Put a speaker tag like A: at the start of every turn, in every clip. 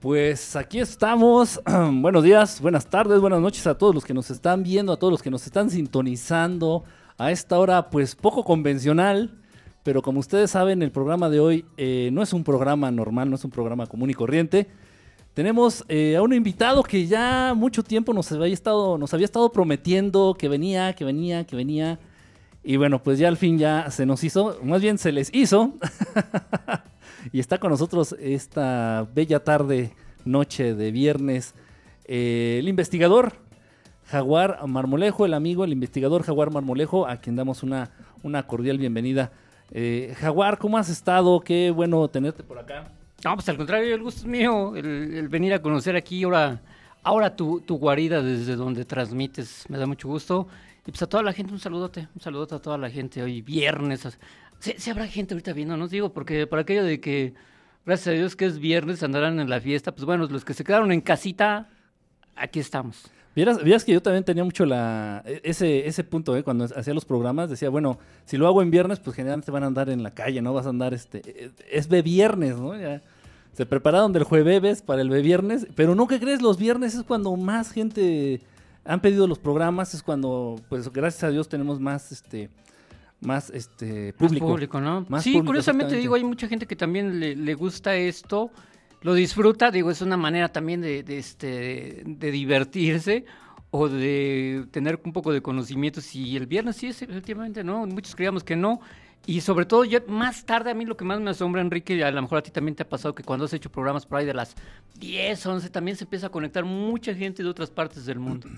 A: Pues aquí estamos. Buenos días, buenas tardes, buenas noches a todos los que nos están viendo, a todos los que nos están sintonizando a esta hora, pues poco convencional. Pero como ustedes saben, el programa de hoy eh, no es un programa normal, no es un programa común y corriente. Tenemos eh, a un invitado que ya mucho tiempo nos había, estado, nos había estado prometiendo que venía, que venía, que venía. Y bueno, pues ya al fin ya se nos hizo, más bien se les hizo. y está con nosotros esta bella tarde, noche de viernes, eh, el investigador Jaguar Marmolejo, el amigo, el investigador Jaguar Marmolejo, a quien damos una, una cordial bienvenida. Eh, Jaguar, ¿cómo has estado? Qué bueno tenerte por acá.
B: No, pues al contrario, el gusto es mío, el, venir a conocer aquí ahora, ahora tu, tu, guarida desde donde transmites, me da mucho gusto. Y pues a toda la gente un saludote, un saludote a toda la gente hoy viernes. Si habrá gente ahorita viendo, no digo, porque por aquello de que, gracias a Dios que es viernes, andarán en la fiesta, pues bueno, los que se quedaron en casita, aquí estamos.
A: Vieras, que yo también tenía mucho la, e, ese, ese punto, ¿eh? cuando hacía los programas, decía, bueno, si lo hago en viernes, pues generalmente van a andar en la calle, ¿no? Vas a andar, este, e, es de viernes, ¿no? Ya se prepararon del jueves para el viernes, pero no que crees, los viernes es cuando más gente han pedido los programas, es cuando, pues gracias a Dios tenemos más, este, más este público.
B: Más público, ¿no? sí, curiosamente digo, hay mucha gente que también le, le gusta esto lo disfruta, digo, es una manera también de, este, de divertirse o de tener un poco de conocimiento. Si el viernes sí es efectivamente, ¿no? Muchos creíamos que no. Y sobre todo, más tarde, a mí lo que más me asombra, Enrique, a lo mejor a ti también te ha pasado que cuando has hecho programas por ahí de las 10, 11, también se empieza a conectar mucha gente de otras partes del mundo.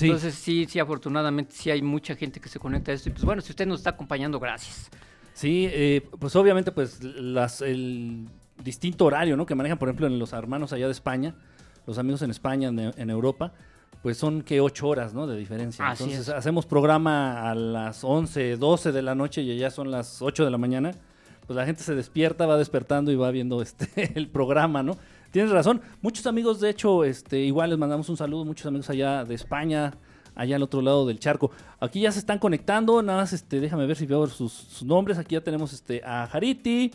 B: Entonces, sí, sí, afortunadamente, sí hay mucha gente que se conecta a esto. Y pues bueno, si usted nos está acompañando, gracias.
A: Sí, eh, pues obviamente, pues las, el distinto horario, ¿no? Que manejan, por ejemplo, en los hermanos allá de España, los amigos en España, en, Europa, pues son que ocho horas, ¿no? De diferencia. Entonces hacemos programa a las 11, 12 de la noche y ya son las 8 de la mañana. Pues la gente se despierta, va despertando y va viendo este el programa, ¿no? Tienes razón. Muchos amigos, de hecho, este, igual les mandamos un saludo, muchos amigos allá de España, allá al otro lado del charco. Aquí ya se están conectando, nada más este, déjame ver si veo sus, nombres. Aquí ya tenemos este a Hariti,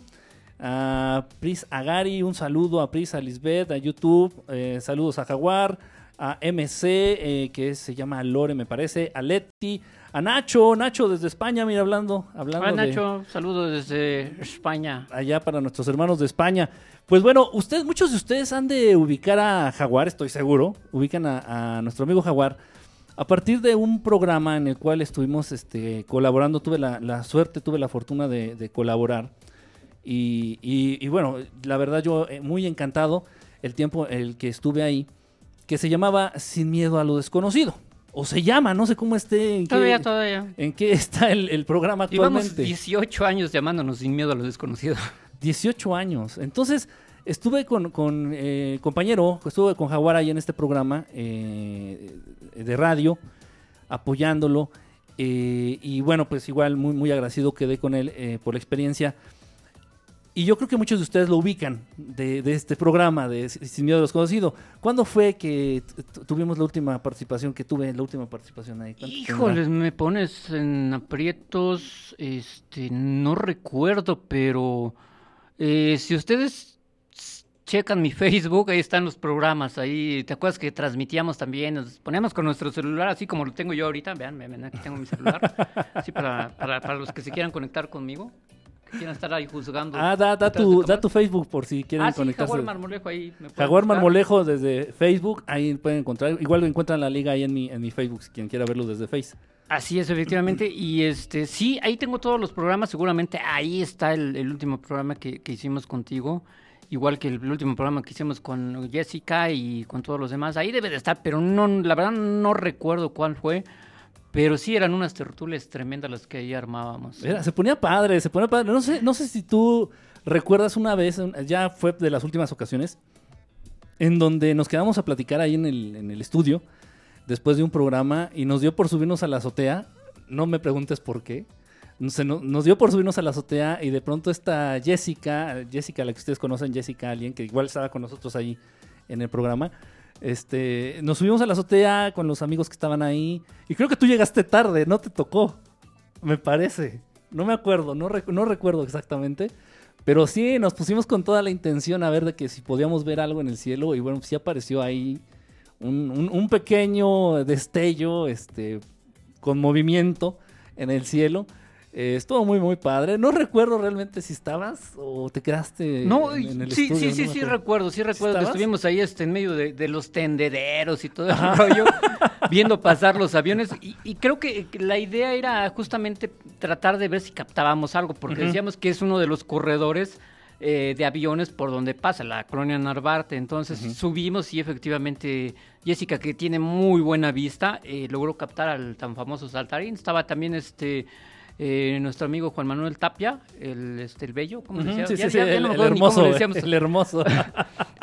A: a Pris Agari, un saludo a Pris, a Lisbeth, a YouTube, eh, saludos a Jaguar, a MC, eh, que se llama Lore, me parece, a Leti, a Nacho, Nacho desde España, mira, hablando. hablando
B: Nacho, saludos desde España.
A: Allá para nuestros hermanos de España. Pues bueno, ustedes, muchos de ustedes han de ubicar a Jaguar, estoy seguro, ubican a, nuestro amigo Jaguar. A partir de un programa en el cual estuvimos este, colaborando, tuve la, suerte, tuve la fortuna de colaborar y, bueno, la verdad yo eh, muy encantado el tiempo el que estuve ahí, que se llamaba Sin miedo a lo desconocido. O se llama, no sé cómo esté.
B: En todavía, todavía.
A: ¿En qué está el, programa actualmente?
B: Llevamos 18 años llamándonos Sin miedo a lo desconocido.
A: 18 años. Entonces, estuve con, con eh, compañero, estuve con Jaguar ahí en este programa eh, de radio, apoyándolo. y bueno, pues igual muy, muy agradecido quedé con él por la experiencia. Y yo creo que muchos de ustedes lo ubican de, este programa de Sin Miedo a los Conocidos. ¿Cuándo fue que tuvimos la última participación, que tuve la última participación ahí?
B: Híjoles, me pones en aprietos, este, no recuerdo, pero eh, si ustedes checan mi Facebook, ahí están los programas, ahí, ¿te acuerdas que transmitíamos también? Nos poníamos con nuestro celular, así como lo tengo yo ahorita, vean, vean aquí tengo mi celular, así para, para, para los que se quieran conectar conmigo. Quieren estar ahí juzgando.
A: Ah, da, da, tu, da tu Facebook por si quieren
B: ah,
A: conectarse.
B: Jaguar Marmolejo ahí.
A: Jaguar Marmolejo desde Facebook, ahí pueden encontrar. Igual lo encuentran la liga ahí en mi, en mi Facebook, si quien quiera verlo desde Face.
B: Así es, efectivamente. Y este, sí, ahí tengo todos los programas. Seguramente ahí está el, último programa que, que, hicimos contigo. Igual que el, último programa que hicimos con Jessica y con todos los demás. Ahí debe de estar, pero no, la verdad no recuerdo cuál fue. Pero sí eran unas tertulias tremendas las que ahí armábamos.
A: se ponía padre, se ponía padre. No sé, no sé si tú recuerdas una vez, ya fue de las últimas ocasiones, en donde nos quedamos a platicar ahí en el, en el estudio, después de un programa, y nos dio por subirnos a la azotea. No me preguntes por qué. Se nos dio por subirnos a la azotea y de pronto esta Jessica, Jessica, la que ustedes conocen, Jessica Alien, que igual estaba con nosotros ahí en el programa, este, nos subimos a la azotea con los amigos que estaban ahí. Y creo que tú llegaste tarde, no te tocó. Me parece. No me acuerdo, no, no recuerdo exactamente. Pero sí, nos pusimos con toda la intención a ver de que si podíamos ver algo en el cielo. Y bueno, sí apareció ahí un, pequeño destello este, con movimiento en el cielo. Eh, estuvo muy, muy padre. No recuerdo realmente si estabas o te quedaste
B: no, en, el sí, Sí, sí, sí, recuerdo, sí recuerdo que estuvimos ahí este, en medio de, los tendederos y todo el rollo, viendo pasar los aviones. Y, creo que la idea era justamente tratar de ver si captábamos algo, porque decíamos que es uno de los corredores eh, de aviones por donde pasa la colonia Narvarte. Entonces subimos y efectivamente Jessica, que tiene muy buena vista, eh, logró captar al tan famoso saltarín. Estaba también este eh, nuestro amigo Juan Manuel Tapia, el, este, el bello, ¿cómo?
A: Sí, sí, sí, el, hermoso, el hermoso.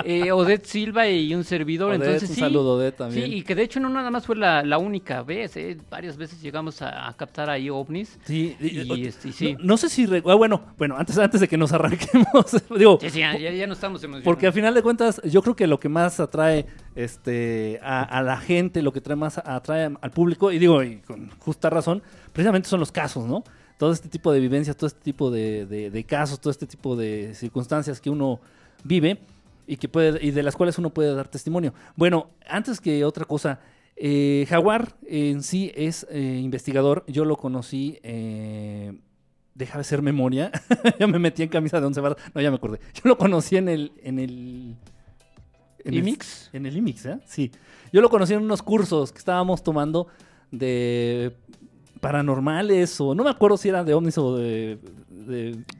B: eh, Odette Silva y un servidor. Entonces,
A: un
B: sí,
A: saludo, Odette también.
B: Sí, y que de hecho no nada más fue la, la única vez, ¿eh? varias veces llegamos a, captar ahí ovnis.
A: Sí, y, este, sí. No, sé si, ah, bueno, bueno, antes, antes de que nos arranquemos, digo,
B: sí, sí, ya, ya no estamos emocionados.
A: Porque al final de cuentas, yo creo que lo que más atrae este, a, la gente, lo que trae más atrae al público, y digo, y con justa razón, precisamente son los casos, ¿no? Todo este tipo de vivencias, todo este tipo de, casos, todo este tipo de circunstancias que uno vive y que puede y de las cuales uno puede dar testimonio. Bueno, antes que otra cosa, eh, Jaguar en sí es eh, investigador. Yo lo conocí. Eh, deja de ser memoria. ya me metí en camisa de once varas. No, ya me acordé. Yo lo conocí en el en el
B: en ¿IMIX?
A: en el IMIX, ¿eh? Sí. Yo lo conocí en unos cursos que estábamos tomando de paranormales o no me acuerdo si eran de ovnis o de...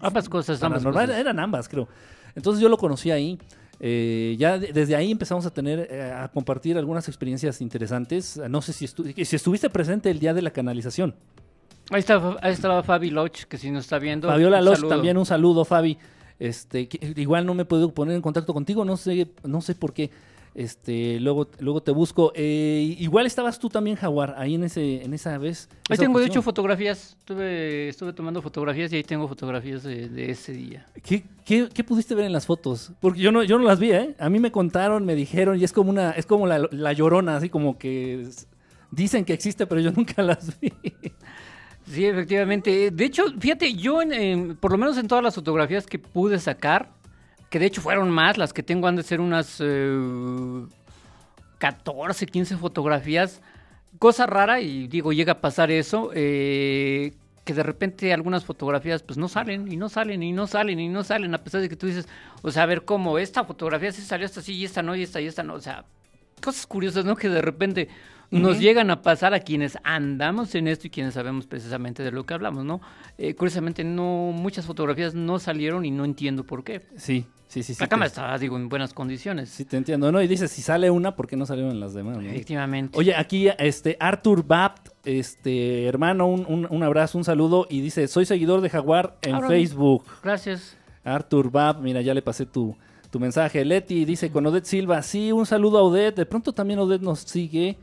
B: ambas cosas,
A: ambas cosas. Eran ambas, creo. Entonces yo lo conocí ahí. Eh, ya desde ahí empezamos a tener, eh, a compartir algunas experiencias interesantes. No sé si, si estuviste presente el día de la canalización.
B: Ahí, está, ahí estaba Fabi Loch, que si nos está viendo.
A: Fabiola Loch, también un saludo, Fabi. Este, igual no me puedo poner en contacto contigo, no sé, no sé por qué. Este, luego, luego te busco. Eh, igual estabas tú también, Jaguar, ahí en ese, en esa vez.
B: Ahí tengo, de hecho, fotografías. Estuve, estuve tomando fotografías y ahí tengo fotografías de, ese día.
A: ¿Qué, ¿Qué, pudiste ver en las fotos? Porque yo no, yo no las vi, ¿eh? A mí me contaron, me dijeron, y es como una, es como la, la llorona, así como que dicen que existe, pero yo nunca las vi.
B: Sí, efectivamente. De hecho, fíjate, yo por lo menos en todas las fotografías que pude sacar, que de hecho fueron más, las que tengo han de ser unas 14, eh, 15 fotografías. Cosa rara, y digo, llega a pasar eso, eh, que de repente algunas fotografías pues no salen, y no salen, y no salen, y no salen, a pesar de que tú dices, o sea, a ver cómo, esta fotografía sí salió esta sí, y esta no, y esta, y esta no, o sea, cosas curiosas, ¿no? Que de repente nos llegan a pasar a quienes andamos en esto y quienes sabemos precisamente de lo que hablamos, ¿no? Eh, curiosamente, no, muchas fotografías no salieron y no entiendo por qué.
A: Sí, sí, sí.
B: La cámara estaba, digo, en buenas condiciones.
A: Sí, te entiendo, ¿no? Y dices, si sale una, ¿por qué no salieron las demás?
B: Efectivamente.
A: Oye, aquí, este, Arthur Bapt, este, hermano, un, un, abrazo, un saludo, y dice, soy seguidor de Jaguar en Facebook.
B: Gracias.
A: Arthur Bapt, mira, ya le pasé tu, tu mensaje. Leti dice, con Odette Silva, sí, un saludo a Odette, de pronto también Odette nos sigue.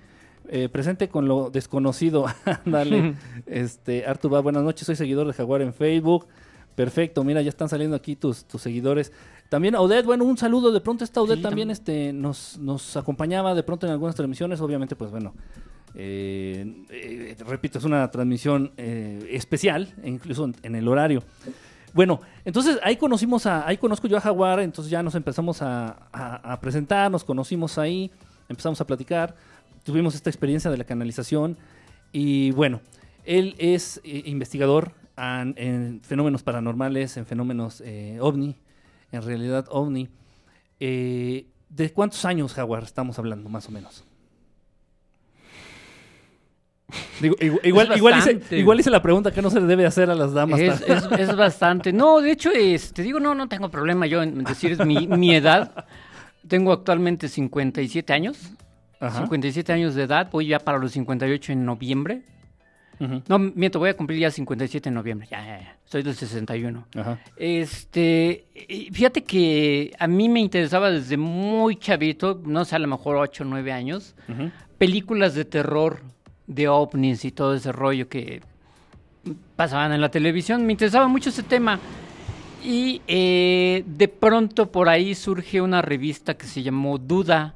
A: Eh, presente con lo desconocido. Dale. este, Artur, buenas noches, soy seguidor de Jaguar en Facebook. Perfecto, mira, ya están saliendo aquí tus, tus seguidores. También Odette, bueno, un saludo. De pronto esta Odette también, este, nos, nos acompañaba de pronto en algunas transmisiones. Obviamente, pues bueno, eh, eh, repito, es una transmisión especial, incluso en, el horario. Bueno, entonces ahí conocimos a, ahí conozco yo a Jaguar, entonces ya nos empezamos a, a presentar, nos conocimos ahí, empezamos a platicar tuvimos esta experiencia de la canalización y bueno, él es eh, investigador en, fenómenos paranormales, en fenómenos eh, ovni, en realidad ovni. Eh, ¿De cuántos años, Jaguar, estamos hablando, más o menos? igual, igual, hice, la pregunta que no se le debe hacer a las damas.
B: Es, bastante. No, de hecho, te digo, no, no tengo problema yo en decir mi, mi edad. Tengo actualmente 57 años. 57 años de edad, voy ya para los 58 en noviembre. No, miento, voy a cumplir ya 57 en noviembre. Ya, ya, ya. Soy del 61. Este, fíjate que a mí me interesaba desde muy chavito, no sé, a lo mejor 8 o 9 años, películas de terror, de ovnis y todo ese rollo que pasaban en la televisión. Me interesaba mucho ese tema. Y eh, de pronto por ahí surge una revista que se llamó Duda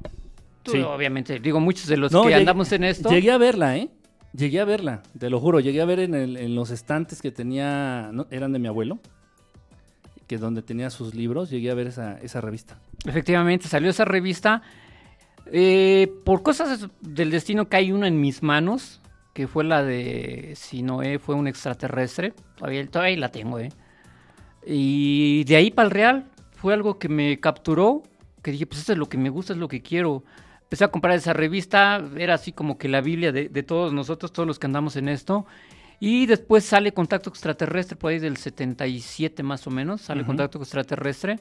B: sí. obviamente, digo, muchos de los que andamos en esto.
A: Llegué a verla, ¿eh? Llegué a verla, te lo juro. Llegué a ver en, los estantes que tenía, eran de mi abuelo. que donde tenía sus libros, llegué a ver esa, esa revista.
B: Efectivamente, salió esa revista. Eh, por cosas del destino que hay una en mis manos, que fue la de si Noé fue un extraterrestre. Todavía, todavía la tengo, ¿eh? Y de ahí para el real fue algo que me capturó, que dije, pues esto es lo que me gusta, es lo que quiero. Empecé a comprar esa revista, era así como que la Biblia de, todos nosotros, todos los que andamos en esto. Y después sale Contacto Extraterrestre, por ahí del 77 más o menos, sale Contacto Extraterrestre.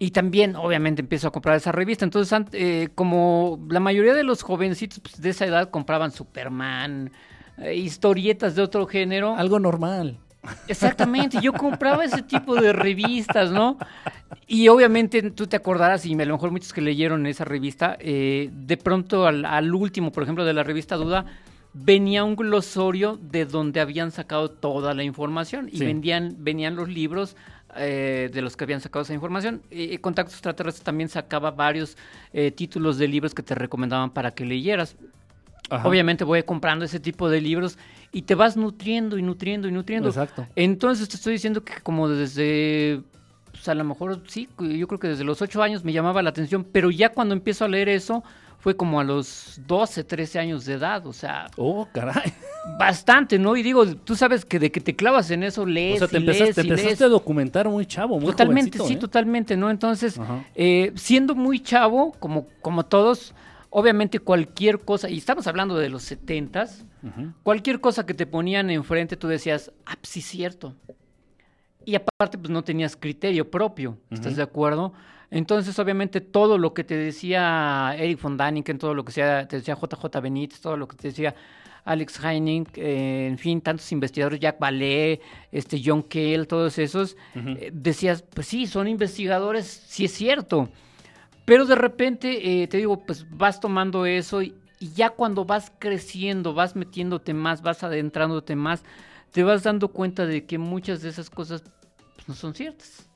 B: Y también, obviamente, empiezo a comprar esa revista. Entonces, eh, como la mayoría de los jovencitos pues, de esa edad compraban Superman, eh, historietas de otro género.
A: Algo normal.
B: Exactamente, yo compraba ese tipo de revistas, ¿no? Y obviamente tú te acordarás, y a lo mejor muchos que leyeron esa revista, eh, de pronto al, último, por ejemplo, de la revista Duda, venía un glosorio de donde habían sacado toda la información y vendían, venían los libros eh, de los que habían sacado esa información. y Contactos Extraterrestres también sacaba varios eh, títulos de libros que te recomendaban para que leyeras. Obviamente voy comprando ese tipo de libros y te vas nutriendo y nutriendo y nutriendo.
A: Exacto.
B: Entonces te estoy diciendo que como desde, pues a lo mejor sí, yo creo que desde los ocho años me llamaba la atención, pero ya cuando empiezo a leer eso, fue como a los 12, 13 años de edad, o sea.
A: Oh, caray.
B: Bastante, ¿no? Y digo, tú sabes que de que te clavas en eso, lees. O sea, te, empezaste,
A: te empezaste a documentar muy chavo, muy
B: Totalmente, sí,
A: ¿eh?
B: totalmente, ¿no? Entonces, eh, siendo muy chavo, como, como todos, obviamente cualquier cosa, y estamos hablando de los 70 cualquier cosa que te ponían enfrente, tú decías, ah, pues sí, cierto. Y aparte, pues no tenías criterio propio, ¿estás de acuerdo? Entonces, obviamente, todo lo que te decía Eric von Daniken, todo lo que te decía JJ Benítez, todo lo que te decía Alex Heining, eh, en fin, tantos investigadores, Jack Ballet, este John Cale, todos esos, eh, decías, pues sí, son investigadores, sí es cierto. Pero de repente, eh, te digo, pues vas tomando eso y, ya cuando vas creciendo, vas metiéndote más, vas adentrándote más, te vas dando cuenta de que muchas de esas cosas pues, no son ciertas.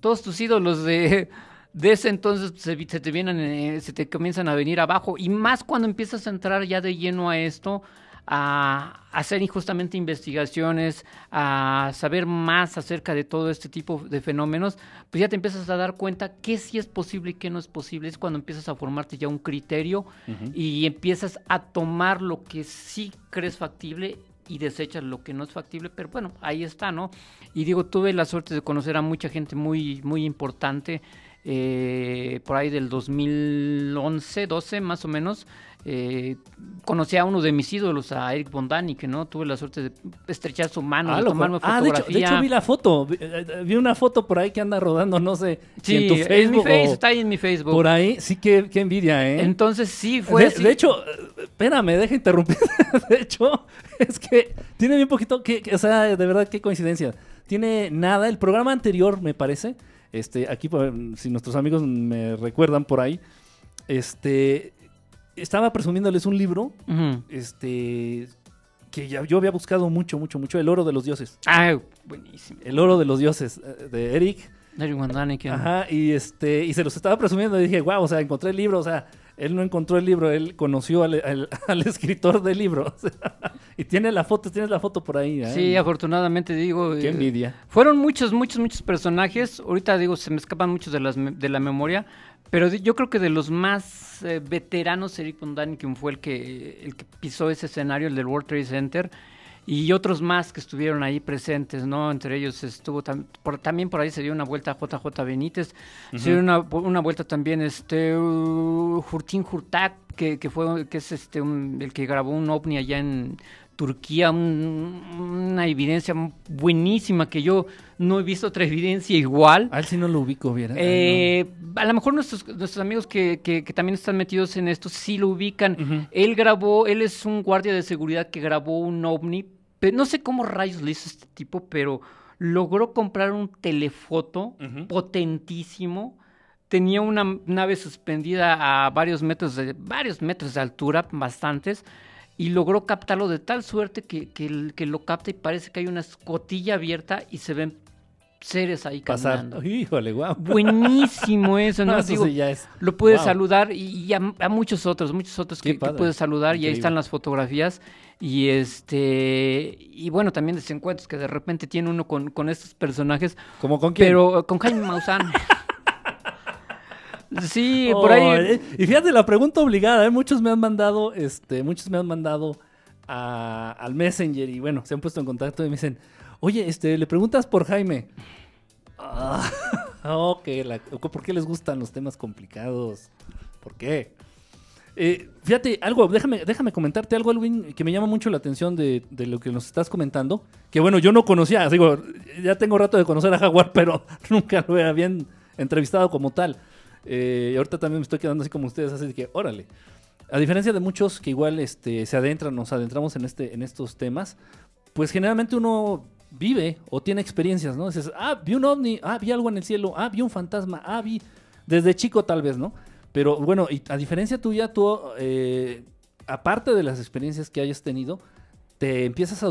B: Todos tus ídolos de, de ese entonces se, te vienen, eh, se te comienzan a venir abajo. Y más cuando empiezas a entrar ya de lleno a esto, a hacer justamente investigaciones, a saber más acerca de todo este tipo de fenómenos, pues ya te empiezas a dar cuenta qué sí es posible y qué no es posible. Es cuando empiezas a formarte ya un criterio y empiezas a tomar lo que sí crees factible y desechas lo que no es factible, pero bueno, ahí está, ¿no? Y digo, tuve la suerte de conocer a mucha gente muy, muy importante eh, por ahí del 2011, 12 más o menos, eh, conocí a uno de mis ídolos, a Eric Bondani, que no tuve la suerte de estrechar su mano,
A: ah,
B: de tomarme
A: ah, De hecho, vi la foto, eh, vi, una foto por ahí que anda rodando, no sé, sí, en tu Facebook.
B: está ahí en mi Facebook.
A: Por ahí, sí, qué, envidia, ¿eh?
B: Entonces sí, fue.
A: De, de hecho, espérame, deja interrumpir. de hecho, es que tiene bien poquito, que, o sea, de verdad, qué coincidencia. Tiene nada, el programa anterior, me parece, este, aquí, si nuestros amigos me recuerdan por ahí, este, estaba presumiéndoles un libro, este, que ya, yo había buscado mucho, mucho, mucho, El oro de los dioses.
B: Ah, buenísimo.
A: El oro de los dioses, eh, de Eric.
B: Eric
A: Ajá, y este, y se los estaba presumiendo y dije, wow, o sea, encontré el libro, o sea, él no encontró el libro, él conoció al, escritor del libro. y tiene la foto, tienes la foto por ahí.
B: ¿eh? Sí, afortunadamente digo.
A: Qué eh, envidia.
B: fueron muchos, muchos, muchos personajes. Ahorita digo, se me escapan muchos de, las, de la memoria. Pero yo creo que de los más eh, veteranos, Eric Von quien fue el que, el que pisó ese escenario, el del World Trade Center y otros más que estuvieron ahí presentes, ¿no? Entre ellos estuvo también por ahí se dio una vuelta a JJ Benítez, se dio una, una, vuelta también este uh, que, que, fue que es este el que grabó un ovni allá en Turquía, una evidencia buenísima que yo no he visto otra evidencia igual.
A: A él sí no lo ubico.
B: Eh, A lo mejor nuestros, nuestros amigos que, que, también están metidos en esto sí lo ubican. Él grabó, él es un guardia de seguridad que grabó un ovni no sé cómo rayos le hizo este tipo, pero logró comprar un telefoto potentísimo. Tenía una nave suspendida a varios metros de, varios metros de altura, bastantes, y logró captarlo de tal suerte que, que, lo capta y parece que hay una escotilla abierta y se ven seres ahí caminando.
A: Híjole, guau.
B: Buenísimo eso, ¿no?
A: eso sí ya es.
B: Lo puedes saludar y, a, muchos otros, muchos otros que, puedes saludar y ahí están las fotografías. Y este y bueno, también desencuentros que de repente tiene uno con, con estos personajes.
A: ¿Como con quién?
B: Pero con Jaime Maussan. sí, por ahí.
A: Y fíjate la pregunta obligada, ¿eh? muchos me han mandado, este, muchos me han mandado al Messenger y bueno, se han puesto en contacto y me dicen, oye, este, le preguntas por Jaime. Ah, ¿por qué les gustan los temas complicados? ¿Por qué? Eh, fíjate, algo, déjame, déjame comentarte algo, Alvin, que me llama mucho la atención de, lo que nos estás comentando. Que bueno, yo no conocía, digo, ya tengo rato de conocer a Jaguar, pero nunca lo había entrevistado como tal. Eh, y ahorita también me estoy quedando así como ustedes, así que, órale. A diferencia de muchos que igual este, se adentran, nos adentramos en, este, en estos temas, pues generalmente uno vive o tiene experiencias, ¿no? Dices, ah, vi un ovni, ah, vi algo en el cielo, ah, vi un fantasma, ah, vi... Desde chico tal vez, ¿no? Pero bueno, y a diferencia tuya, tú, eh, aparte de las experiencias que hayas tenido, te empiezas a,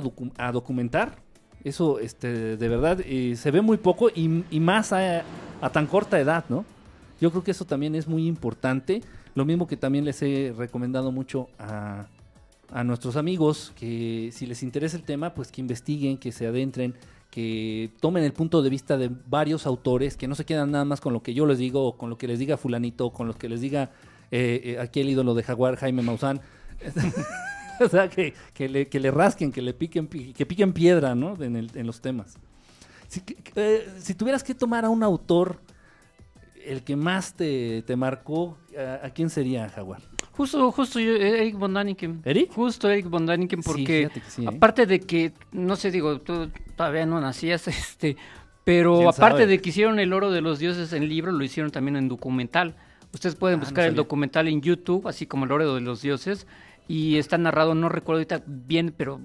A: documentar. Eso, este, de verdad, eh, se ve muy poco y, más a, a tan corta edad, ¿no? Yo creo que eso también es muy importante. Lo mismo que también les he recomendado mucho a, nuestros amigos que si les interesa el tema, pues que investiguen, que se adentren, que tomen el punto de vista de varios autores, que no se quedan nada más con lo que yo les digo, o con lo que les diga fulanito, o con lo que les diga eh, eh, aquí el ídolo de Jaguar, Jaime Maussan. o sea, que, le, rasquen, que le piquen, que piquen piedra, ¿no? En, los temas. Si, eh, si tuvieras que tomar a un autor el que más te, marcó, ¿a, quién sería, Jaguar?
B: Justo, justo Eric von Daniken.
A: ¿Eric?
B: Justo Eric von Daniken, porque ¿eh? aparte de que, no sé, digo, tú todavía no nacías, este, pero aparte de que hicieron El Oro de los Dioses en libro, lo hicieron también en documental. Ustedes pueden ah, buscar el documental en YouTube, así como El Oro de los Dioses, y está narrado, no recuerdo ahorita bien, pero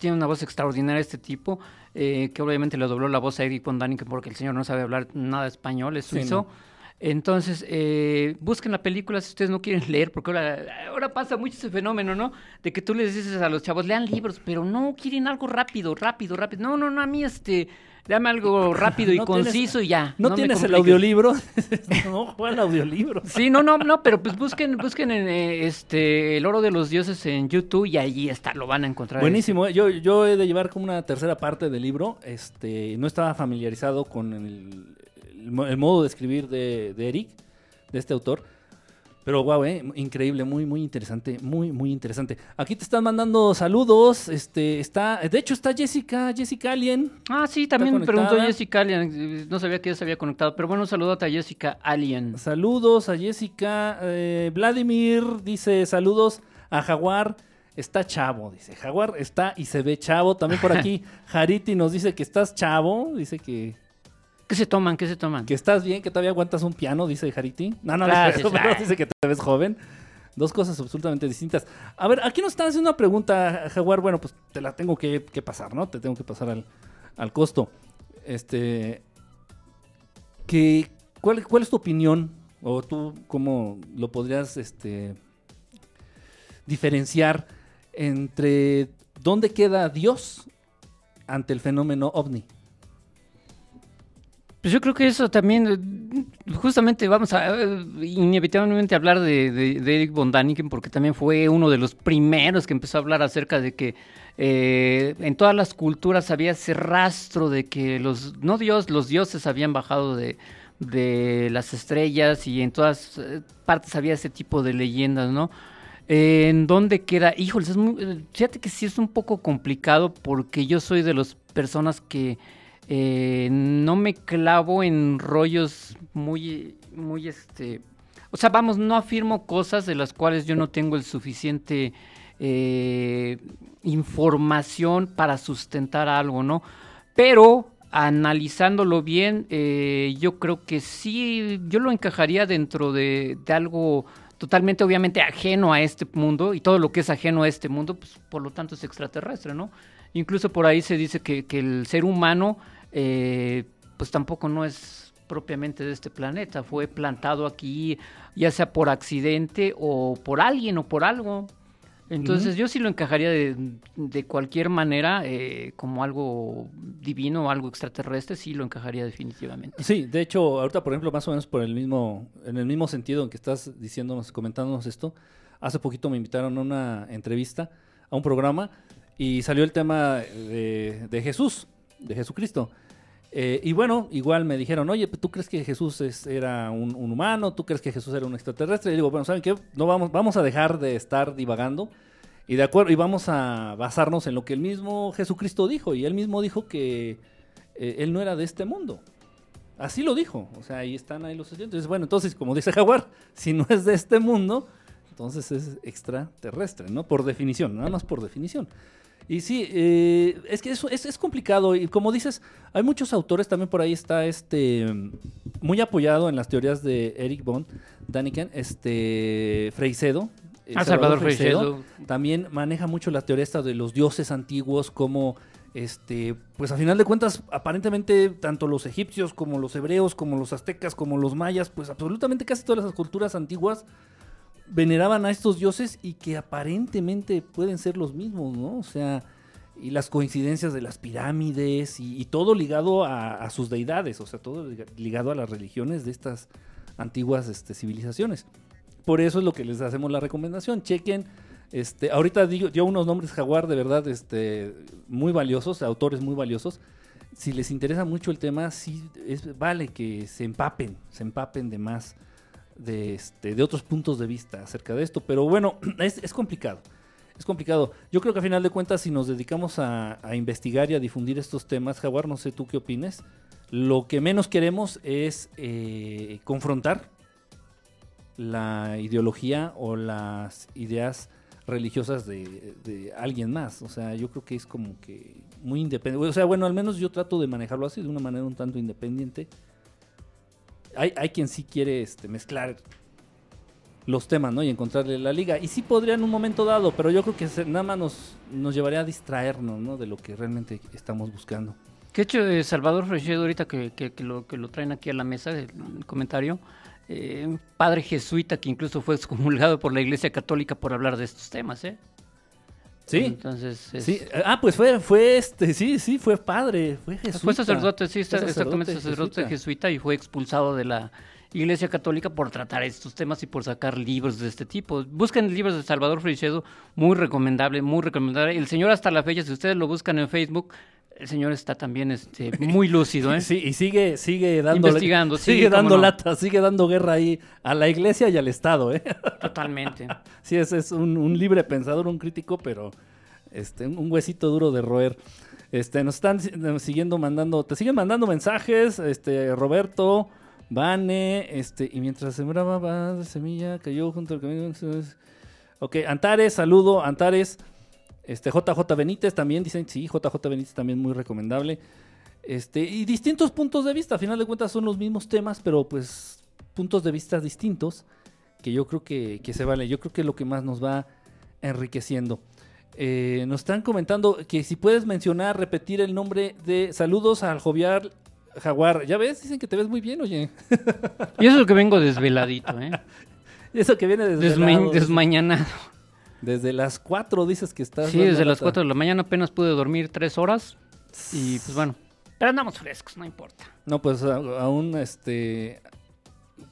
B: tiene una voz extraordinaria este tipo, eh, que obviamente le dobló la voz a Eric von Daniken porque el señor no sabe hablar nada español, es suizo. Entonces, eh, busquen la película si ustedes no quieren leer, porque ahora, ahora pasa mucho ese fenómeno, ¿no? De que tú les dices a los chavos, lean libros, pero no quieren algo rápido, rápido, rápido. No, no, no, a mí este, dame algo rápido y conciso y ya.
A: ¿No, tienes el audiolibro? no, juega el audiolibro.
B: sí, no, no, no, pero pues busquen, busquen en, eh, este, El Oro de los Dioses en YouTube y allí está, lo van a encontrar.
A: Buenísimo, yo, yo he de llevar como una tercera parte del libro, este, no estaba familiarizado con el el, modo de escribir de, Eric, de este autor. Pero wow, eh, increíble, muy, muy interesante, muy, muy interesante. Aquí te están mandando saludos. Este, está, de hecho, está Jessica, Jessica Alien.
B: Ah, sí, también me preguntó Jessica Alien. No sabía que ya se había conectado, pero bueno, saludo a Jessica Alien.
A: Saludos a Jessica. Eh, Vladimir dice saludos a Jaguar. Está chavo, dice. Jaguar está y se ve chavo. También por aquí, Jariti nos dice que estás chavo. Dice que
B: ¿Qué se toman? ¿Qué se toman?
A: Que estás bien, que todavía aguantas un piano, dice Hariti. No, no, dice eso, pero dice que te ves joven. Dos cosas absolutamente distintas. A ver, aquí nos están haciendo una pregunta, Jaguar. Bueno, pues te la tengo que, pasar, ¿no? Te tengo que pasar al, costo. Este. Que, ¿cuál, ¿Cuál es tu opinión? O tú, ¿cómo lo podrías este, diferenciar entre dónde queda Dios ante el fenómeno ovni?
B: Pues yo creo que eso también, justamente vamos a inevitablemente hablar de, de, Eric von Daniken, porque también fue uno de los primeros que empezó a hablar acerca de que eh, en todas las culturas había ese rastro de que los, no Dios, los dioses habían bajado de, las estrellas y en todas eh, partes había ese tipo de leyendas, ¿no? ¿En dónde queda? Híjoles, es muy, fíjate que sí es un poco complicado porque yo soy de las personas que eh, no me clavo en rollos muy, muy este... O sea, vamos, no afirmo cosas de las cuales yo no tengo el suficiente eh, información para sustentar algo, ¿no? Pero analizándolo bien, eh, yo creo que sí, yo lo encajaría dentro de, algo totalmente, obviamente, ajeno a este mundo, y todo lo que es ajeno a este mundo, pues por lo tanto es extraterrestre, ¿no? Incluso por ahí se dice que, que el ser humano eh, pues tampoco no es propiamente de este planeta, fue plantado aquí ya sea por accidente o por alguien o por algo. Entonces yo sí lo encajaría de, cualquier manera eh, como algo divino o algo extraterrestre, sí lo encajaría definitivamente.
A: Sí, de hecho, ahorita por ejemplo, más o menos por el mismo, en el mismo sentido en que estás diciéndonos, comentándonos esto, hace poquito me invitaron a una entrevista, a un programa, y salió el tema de, de Jesús, de Jesucristo. Eh, y bueno, igual me dijeron, oye, ¿tú crees que Jesús era un, humano? ¿Tú crees que Jesús era un extraterrestre? Y digo, bueno, ¿saben qué? No vamos, vamos a dejar de estar divagando y de acuerdo, y vamos a basarnos en lo que el mismo Jesucristo dijo. Y él mismo dijo que eh, él no era de este mundo. Así lo dijo. O sea, ahí están ahí los estudiantes. Bueno, entonces, como dice Jaguar, si no es de este mundo, entonces es extraterrestre, ¿no? Por definición, nada más por definición. Y sí, eh, es que es, es, complicado. Y como dices, hay muchos autores, también por ahí está este muy apoyado en las teorías de Eric Bond, Daniken, este Freicedo.
B: Ah, Salvador, Freicedo.
A: También maneja mucho la teoría esta de los dioses antiguos, como este, pues a final de cuentas, aparentemente, tanto los egipcios como los hebreos, como los aztecas, como los mayas, pues absolutamente casi todas las culturas antiguas veneraban a estos dioses y que aparentemente pueden ser los mismos, ¿no? O sea, y las coincidencias de las pirámides y, todo ligado a, sus deidades, o sea, todo ligado a las religiones de estas antiguas este, civilizaciones. Por eso es lo que les hacemos la recomendación. Chequen, este, ahorita digo, dio unos nombres jaguar de verdad este, muy valiosos, autores muy valiosos. Si les interesa mucho el tema, sí es, vale que se empapen, se empapen de más de, este, de otros puntos de vista acerca de esto. Pero bueno, es, complicado. Es complicado. Yo creo que a final de cuentas, si nos dedicamos a, investigar y a difundir estos temas, Jaguar, no sé tú qué opines, lo que menos queremos es eh, confrontar la ideología o las ideas religiosas de, de, alguien más. O sea, yo creo que es como que muy independiente. O sea, bueno, al menos yo trato de manejarlo así, de una manera un tanto independiente hay, hay quien sí quiere este, mezclar los temas, ¿no? Y encontrarle la liga. Y sí podría en un momento dado, pero yo creo que nada más nos, nos llevaría a distraernos, ¿no? De lo que realmente estamos buscando.
B: Que hecho, eh, Salvador Frechedo, ahorita que, que, lo, que lo traen aquí a la mesa, el, comentario, eh, padre jesuita que incluso fue excomulgado por la Iglesia Católica por hablar de estos temas, ¿eh?
A: Sí. Entonces, sí. Ah, pues fue, fue este, sí, sí, fue padre, fue jesuita.
B: Fue sacerdote, sí, exactamente sacerdote jesuita. y fue expulsado de la Iglesia Católica por tratar estos temas y por sacar libros de este tipo. Busquen libros de Salvador Frichedo, muy recomendable, muy recomendable. El señor hasta la fecha, si ustedes lo buscan en Facebook, el señor está también este, muy lúcido, ¿eh?
A: Sí, y sigue, sigue dando, Investigando, sigue dando lata, sigue dando guerra ahí a la iglesia y al Estado, ¿eh?
B: Totalmente.
A: sí, es, es un, libre pensador, un crítico, pero este, un huesito duro de roer. Este, nos están siguiendo mandando, te siguen mandando mensajes, este, Roberto, Vane, este, y mientras sembraba va de semilla, cayó junto al camino. Ok, Antares, saludo, Antares. Este, JJ Benítez también, dicen, sí, JJ Benítez también muy recomendable. Este, y distintos puntos de vista, a final de cuentas son los mismos temas, pero pues puntos de vista distintos, que yo creo que, se vale, yo creo que es lo que más nos va enriqueciendo. Eh, nos están comentando que si puedes mencionar, repetir el nombre de saludos al jovial Jaguar. Ya ves, dicen que te ves muy bien, oye.
B: Y eso que vengo desveladito, ¿eh?
A: eso que viene desvelado.
B: desmañanado.
A: Desde las 4 dices que estás.
B: Sí, desde las 4 de la mañana apenas pude dormir 3 horas. Y pues bueno, pero andamos frescos, no importa.
A: No, pues aún, este.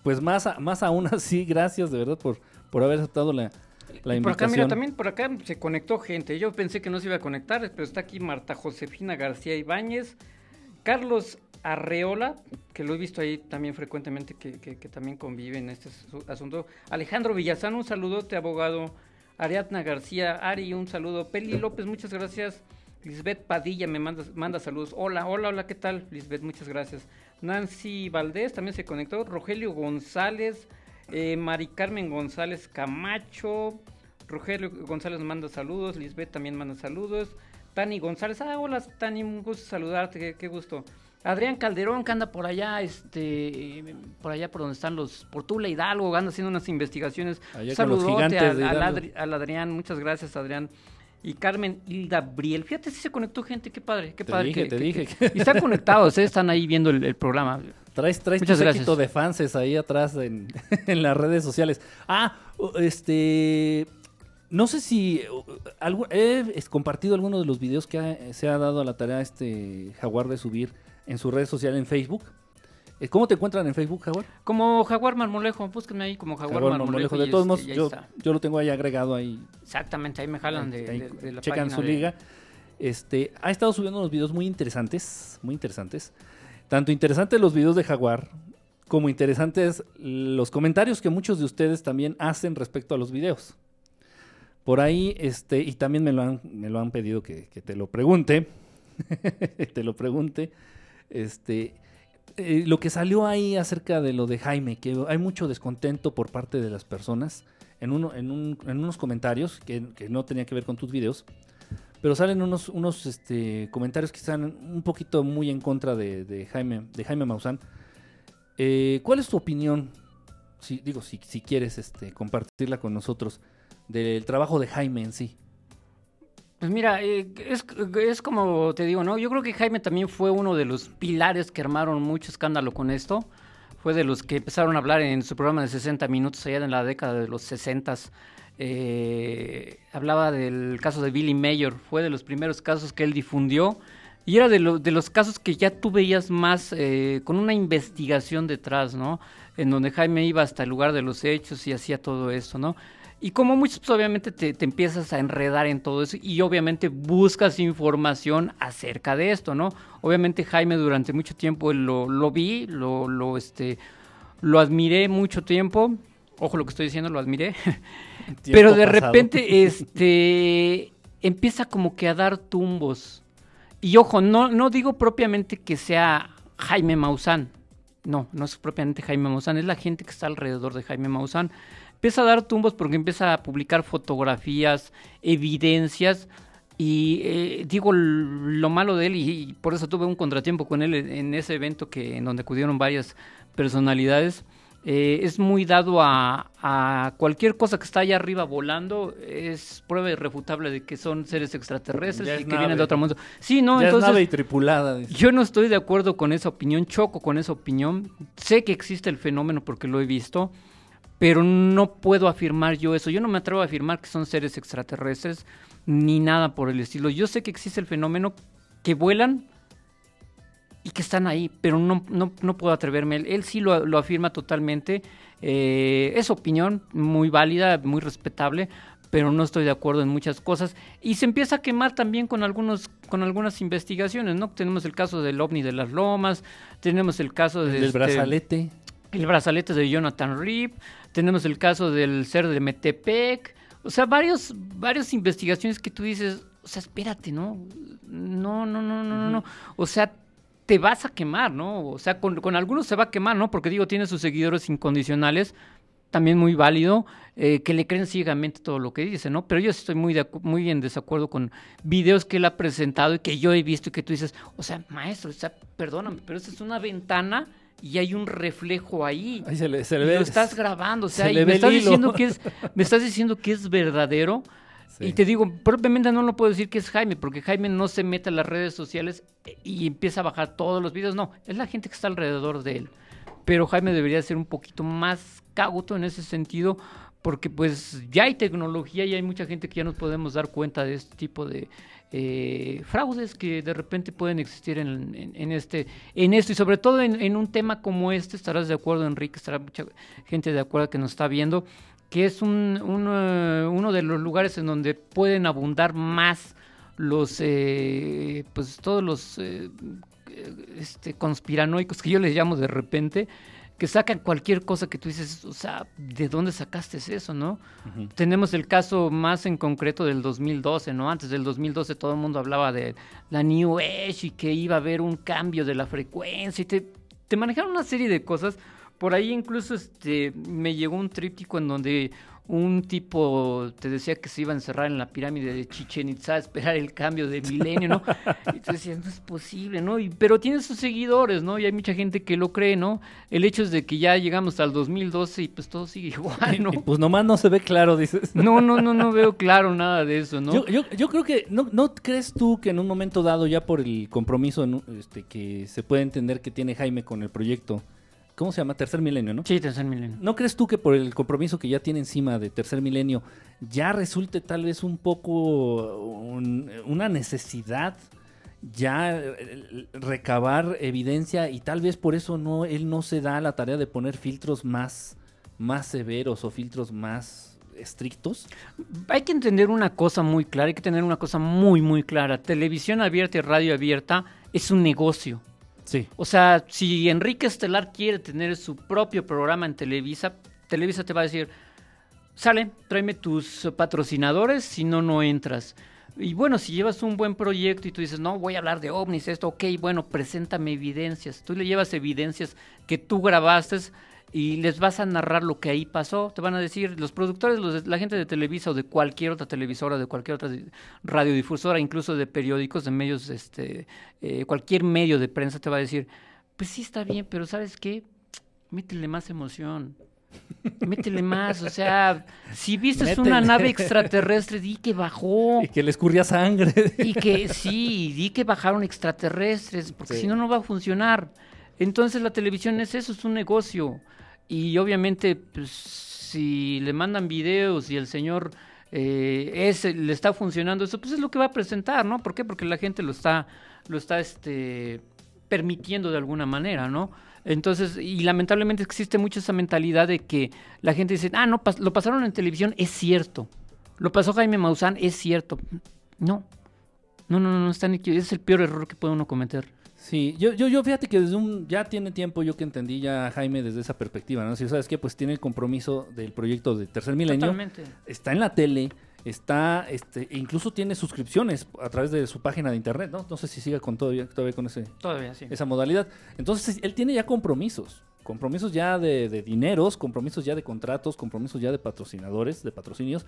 A: Pues más, más aún así, gracias de verdad por, por haber aceptado la, la invitación.
B: Por acá, mira, también por acá se conectó gente. Yo pensé que no se iba a conectar, pero está aquí Marta Josefina García Ibáñez, Carlos Arreola, que lo he visto ahí también frecuentemente, que, que, que también convive en este asunto. Alejandro Villazán, un saludote, abogado Ariadna García, Ari, un saludo. Peli López, muchas gracias. Lisbeth Padilla me manda, manda saludos. Hola, hola, hola, ¿qué tal? Lisbeth, muchas gracias. Nancy Valdés también se conectó. Rogelio González, eh, Mari Carmen González Camacho. Rogelio González manda saludos. Lisbeth también manda saludos. Tani González, ah, hola Tani, un gusto saludarte, qué gusto. Adrián Calderón, que anda por allá, este, por allá por donde están los, por Tula Hidalgo, anda haciendo unas investigaciones. Saludote al, Adrián, muchas gracias Adrián. Y Carmen Hilda Briel, fíjate si se conectó gente, qué padre, qué padre.
A: Dije, te dije.
B: y están conectados, ¿eh? están ahí viendo el, programa.
A: Traes, traes Muchas tu de fans ahí atrás en, en las redes sociales. Ah, este no sé si uh, he compartido alguno de los videos que se ha dado a la tarea este Jaguar de subir en su red social en Facebook. Eh, ¿Cómo te encuentran en Facebook, Jaguar?
B: Como Jaguar Marmolejo, búsquenme ahí como Jaguar, Marmolejo.
A: De todos modos, yo, yo, lo tengo ahí agregado ahí.
B: Exactamente, ahí me jalan de, la
A: Checan su liga. Este, ha estado subiendo unos videos muy interesantes, muy interesantes. Tanto interesantes los videos de Jaguar, como interesantes los comentarios que muchos de ustedes también hacen respecto a los videos. Por ahí, este, y también me lo han, me lo han pedido que, te lo pregunte. te lo pregunte. Este, eh, lo que salió ahí acerca de lo de Jaime, que hay mucho descontento por parte de las personas en, uno, en, un, en unos comentarios que, no tenía que ver con tus videos, pero salen unos, unos este, comentarios que están un poquito muy en contra de, Jaime, de Jaime Maussan. Eh, ¿Cuál es tu opinión? Si, digo, si, si quieres este, compartirla con nosotros del trabajo de Jaime en sí?
B: Pues mira, eh, es, como te digo, ¿no? Yo creo que Jaime también fue uno de los pilares que armaron mucho escándalo con esto. Fue de los que empezaron a hablar en su programa de 60 minutos allá en la década de los 60. Eh, hablaba del caso de Billy Mayer, fue de los primeros casos que él difundió. Y era de, de los casos que ya tú veías más eh, con una investigación detrás, ¿no? En donde Jaime iba hasta el lugar de los hechos y hacía todo eso, ¿no? Y como muchos, pues, obviamente te, empiezas a enredar en todo eso y obviamente buscas información acerca de esto, ¿no? Obviamente Jaime durante mucho tiempo lo, lo vi, lo, lo, este, lo admiré mucho tiempo. Ojo lo que estoy diciendo, lo admiré. Pero de repente este, empieza como que a dar tumbos. Y ojo, no, no digo propiamente que sea Jaime Maussan. No, no es propiamente Jaime Maussan, es la gente que está alrededor de Jaime Maussan empieza a dar tumbos porque empieza a publicar fotografías, evidencias. Y eh, digo lo malo de él, y, por eso tuve un contratiempo con él en, ese evento que, en donde acudieron varias personalidades. Eh, es muy dado a, cualquier cosa que está allá arriba volando, es prueba irrefutable de que son seres extraterrestres y que vienen de otro mundo. Sí, no,
A: entonces. nave y tripulada.
B: Yo no estoy de acuerdo con esa opinión, choco con esa opinión. Sé que existe el fenómeno porque lo he visto pero no puedo afirmar yo eso. Yo no me atrevo a afirmar que son seres extraterrestres ni nada por el estilo. Yo sé que existe el fenómeno que vuelan y que están ahí, pero no, no, no puedo atreverme. Él, sí lo, lo, afirma totalmente. Eh, es opinión muy válida, muy respetable, pero no estoy de acuerdo en muchas cosas. Y se empieza a quemar también con, algunos, con algunas investigaciones, ¿no? Tenemos el caso del ovni de las lomas, tenemos el caso
A: del
B: este,
A: brazalete.
B: El brazalete de Jonathan Rip, tenemos el caso del ser de Metepec, o sea, varios, varias investigaciones que tú dices, o sea, espérate, ¿no? No, no, no, no, no, o sea, te vas a quemar, ¿no? O sea, con, algunos se va a quemar, ¿no? Porque digo, tiene sus seguidores incondicionales, también muy válido, eh, que le creen ciegamente todo lo que dice, ¿no? Pero yo estoy muy, muy en desacuerdo con videos que él ha presentado y que yo he visto y que tú dices, o sea, maestro, o sea, perdóname, pero esta es una ventana y hay un reflejo ahí.
A: ahí se le, se ve,
B: lo estás grabando, o sea, y me estás diciendo que es, me estás diciendo que es verdadero. Y te digo, propiamente no lo puedo decir que es Jaime, porque Jaime no se mete a las redes sociales y empieza a bajar todos los videos. No, es la gente que está alrededor de él. Pero Jaime debería ser un poquito más cauto en ese sentido, porque pues ya hay tecnología y hay mucha gente que ya nos podemos dar cuenta de este tipo de eh, fraudes que de repente pueden existir en, este en esto y sobre todo en, un tema como este. Estarás de acuerdo Enrique estará mucha gente de acuerdo que nos está viendo que es un, uno de los lugares en donde pueden abundar más los eh, pues todos los eh, este, conspiranoicos que yo les llamo de repente que sacan cualquier cosa que tú dices, o sea, ¿de dónde sacaste eso, no? Tenemos el caso más en concreto del 2012, ¿no? Antes del 2012 todo el mundo hablaba de la New Age y que iba a haber un cambio de la frecuencia y te, te manejaron una serie de cosas. Por ahí incluso este, me llegó un tríptico en donde un tipo te decía que se iba a encerrar en la pirámide de Chichen Itza a esperar el cambio de milenio, ¿no? Y tú decías, no es posible, ¿no? Y, pero tiene sus seguidores, ¿no? Y hay mucha gente que lo cree, ¿no? El hecho es de que ya llegamos al 2012 y pues todo sigue igual, ¿no?
A: pues nomás no se ve claro, dices.
B: No, no, no, no veo claro nada de eso, ¿no?
A: Yo, yo, yo creo que, ¿no, ¿no crees tú que en un momento dado, ya por el compromiso este, que se puede entender que tiene Jaime con el proyecto, ¿cómo se llama? Tercer Milenio, ¿no?
B: Sí, Tercer Milenio.
A: ¿No crees tú que por el compromiso que ya tiene encima de Tercer Milenio ya resulte tal vez un poco una necesidad ya eh, recabar evidencia y tal vez por eso no él no se da la tarea de poner filtros más más severos o filtros más estrictos?
B: Hay que entender una cosa muy clara, hay que tener una cosa muy muy clara. Televisión abierta y radio abierta es un negocio. O sea, si Enrique Estelar quiere tener su propio programa en Televisa, Televisa te va a decir, sale, tráeme tus patrocinadores, si no, no entras. Y bueno, si llevas un buen proyecto y tú dices, no, voy a hablar de ovnis, esto, ok, bueno, preséntame evidencias. Tú le llevas evidencias que tú grabaste y les vas a narrar lo que ahí pasó. Te van a decir, los productores, los, la gente de Televisa o de cualquier otra televisora, de cualquier otra radiodifusora, incluso de periódicos, de medios, este, eh, cualquier medio de prensa te va a decir, pues sí está bien, pero ¿sabes qué? Métele más emoción. Métele más, o sea, si viste una nave extraterrestre, di que bajó.
A: Y que le escurría sangre.
B: Y que sí, di que bajaron extraterrestres, porque si no, no va a funcionar. Entonces la televisión es eso, es un negocio. Y obviamente, pues, si le mandan videos y el señor eh, le está funcionando eso, pues es lo que va a presentar, ¿no? ¿Por qué? Porque la gente lo está, lo está este, permitiendo de alguna manera, ¿no? Entonces, y lamentablemente existe mucho esa mentalidad de que la gente dice, ah, no, lo pasaron en televisión, es cierto. Lo pasó Jaime Maussan, es cierto. No, no, no, no, ni... es el peor error que puede uno cometer.
A: Sí, yo, yo, yo fíjate que desde un, ya tiene tiempo yo que entendí ya a Jaime desde esa perspectiva, ¿no? Si sabes que pues tiene el compromiso del proyecto de Tercer Milenio.
B: Totalmente.
A: Está en la tele, está, este, e incluso tiene suscripciones a través de su página de internet, ¿no? No sé si siga con todavía, todavía con ese,
B: todavía, sí.
A: esa modalidad. Entonces, él tiene ya compromisos, compromisos ya de, de, dineros, compromisos ya de contratos, compromisos ya de patrocinadores, de patrocinios.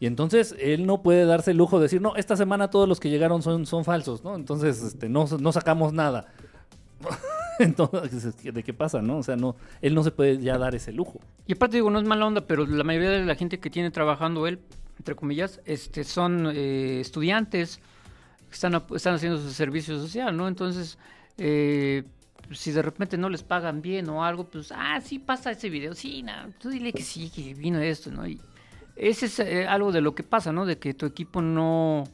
A: Y entonces él no puede darse el lujo de decir, no, esta semana todos los que llegaron son, son falsos, ¿no? Entonces, este, no, no sacamos nada. Entonces, ¿de qué pasa, no? O sea, no, él no se puede ya dar ese lujo.
B: Y aparte digo, no es mala onda, pero la mayoría de la gente que tiene trabajando él, entre comillas, este, son eh, estudiantes que están, están haciendo su servicio social, ¿no? Entonces, eh, si de repente no les pagan bien o algo, pues, ah, sí pasa ese video, sí, no, tú dile que sí, que vino esto, ¿no? Y, ese es eh, algo de lo que pasa, ¿no? De que tu equipo no,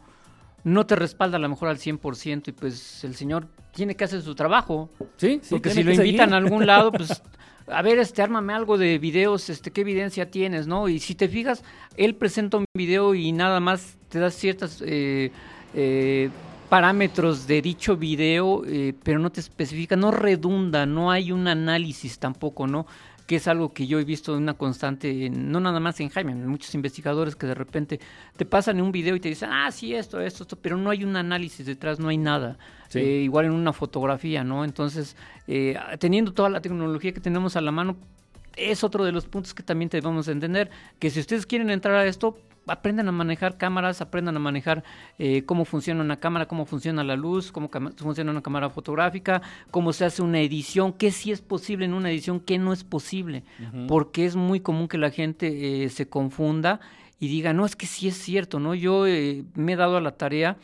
B: no te respalda a lo mejor al 100% y pues el señor tiene que hacer su trabajo.
A: Sí,
B: sí. Porque si lo invitan a algún lado, pues a ver, este, ármame algo de videos, este, qué evidencia tienes, ¿no? Y si te fijas, él presenta un video y nada más te da ciertas eh, eh, parámetros de dicho video, pero no te especifica, no redunda, no hay un análisis tampoco, ¿no? que es algo que yo he visto una constante, no nada más en Jaime, en muchos investigadores que de repente te pasan en un video y te dicen, ah, sí, esto, esto, esto, pero no hay un análisis detrás, no hay nada. Eh, igual en una fotografía, ¿no? Entonces, eh, teniendo toda la tecnología que tenemos a la mano, es otro de los puntos que también debemos entender, que si ustedes quieren entrar a esto, aprendan a manejar cámaras, aprendan a manejar eh, cómo funciona una cámara, cómo funciona la luz, cómo funciona una cámara fotográfica, cómo se hace una edición, qué sí es posible en una edición, qué no es posible, porque es muy común que la gente eh, se confunda y diga, no, es que sí es cierto, ¿no? Yo eh, me he dado a la tarea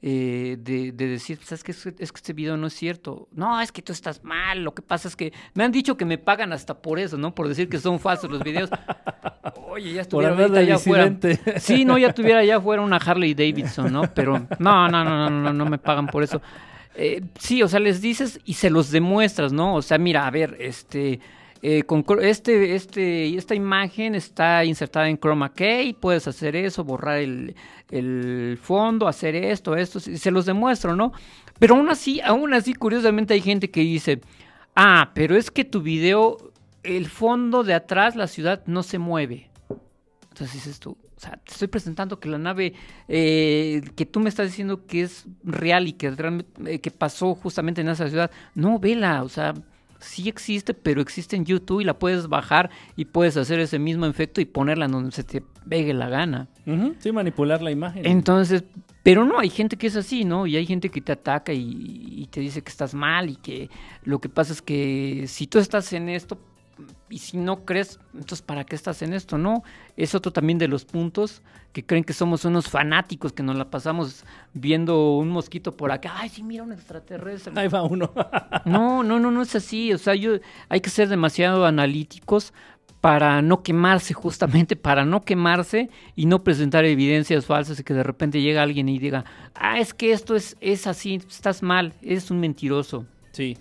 B: eh, de, decir, ¿sabes qué? Es, que este video no es cierto. No, es que tú estás mal. Lo que pasa es que me han dicho que me pagan hasta por eso, ¿no? Por decir que son falsos los videos. Oye, ya estuviera allá afuera. Sí, no, ya tuviera allá afuera una Harley Davidson, ¿no? Pero no, no, no, no, no, no me pagan por eso. Eh, sí, o sea, les dices y se los demuestras, ¿no? O sea, mira, a ver, este eh, con este, este, esta imagen está insertada en chroma key, puedes hacer eso, borrar el, el fondo, hacer esto, esto, se los demuestro, ¿no? Pero aún así, aún así, curiosamente hay gente que dice, ah, pero es que tu video, el fondo de atrás, la ciudad, no se mueve. Entonces dices tú, o sea, te estoy presentando que la nave eh, que tú me estás diciendo que es real y que, eh, que pasó justamente en esa ciudad, no, vela, o sea, sí existe, pero existe en YouTube y la puedes bajar y puedes hacer ese mismo efecto y ponerla en donde se te pegue la gana.
A: Sí, manipular la imagen.
B: Entonces, pero no, hay gente que es así, ¿no? Y hay gente que te ataca y, te dice que estás mal y que lo que pasa es que si tú estás en esto, y si no crees, entonces ¿para qué estás en esto? No, es otro también de los puntos que creen que somos unos fanáticos que nos la pasamos viendo un mosquito por acá, ay, sí, mira un extraterrestre.
A: Ahí va uno.
B: no, no, no, no es así, o sea, yo hay que ser demasiado analíticos para no quemarse justamente, para no quemarse y no presentar evidencias falsas y que de repente llega alguien y diga, ah, es que esto es, es así, estás mal, eres un mentiroso.
A: Sí.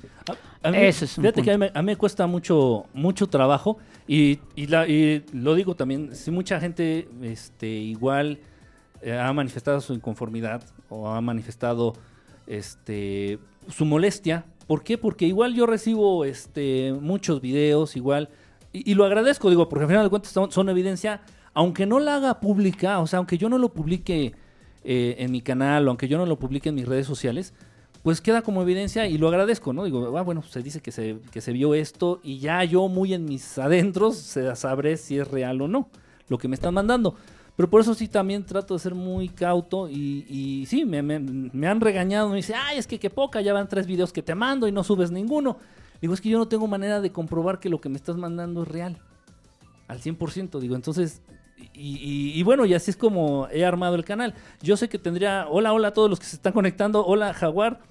A: A, mí, fíjate que a mí, me cuesta mucho, mucho trabajo y, la, lo digo también, si mucha gente este, igual eh, ha manifestado su inconformidad o ha manifestado este, su molestia, ¿por qué? Porque igual yo recibo este, muchos videos, igual y, lo agradezco, digo, porque al final de cuentas son, evidencia, aunque no la haga pública, o sea, aunque yo no lo publique eh, en mi canal o aunque yo no lo publique en mis redes sociales, pues queda como evidencia y lo agradezco, ¿no? Digo, ah, bueno, se dice que se, que se vio esto y ya yo muy en mis adentros sabré si es real o no lo que me están mandando. Pero por eso sí también trato de ser muy cauto y, y sí, me, me, han regañado, me dice, ay, es que qué poca, ya van tres videos que te mando y no subes ninguno. Digo, es que yo no tengo manera de comprobar que lo que me estás mandando es real. Al 100%, digo, entonces... Y, bueno, y así es como he armado el canal. Yo sé que tendría... Hola, hola a todos los que se están conectando. Hola, Jaguar.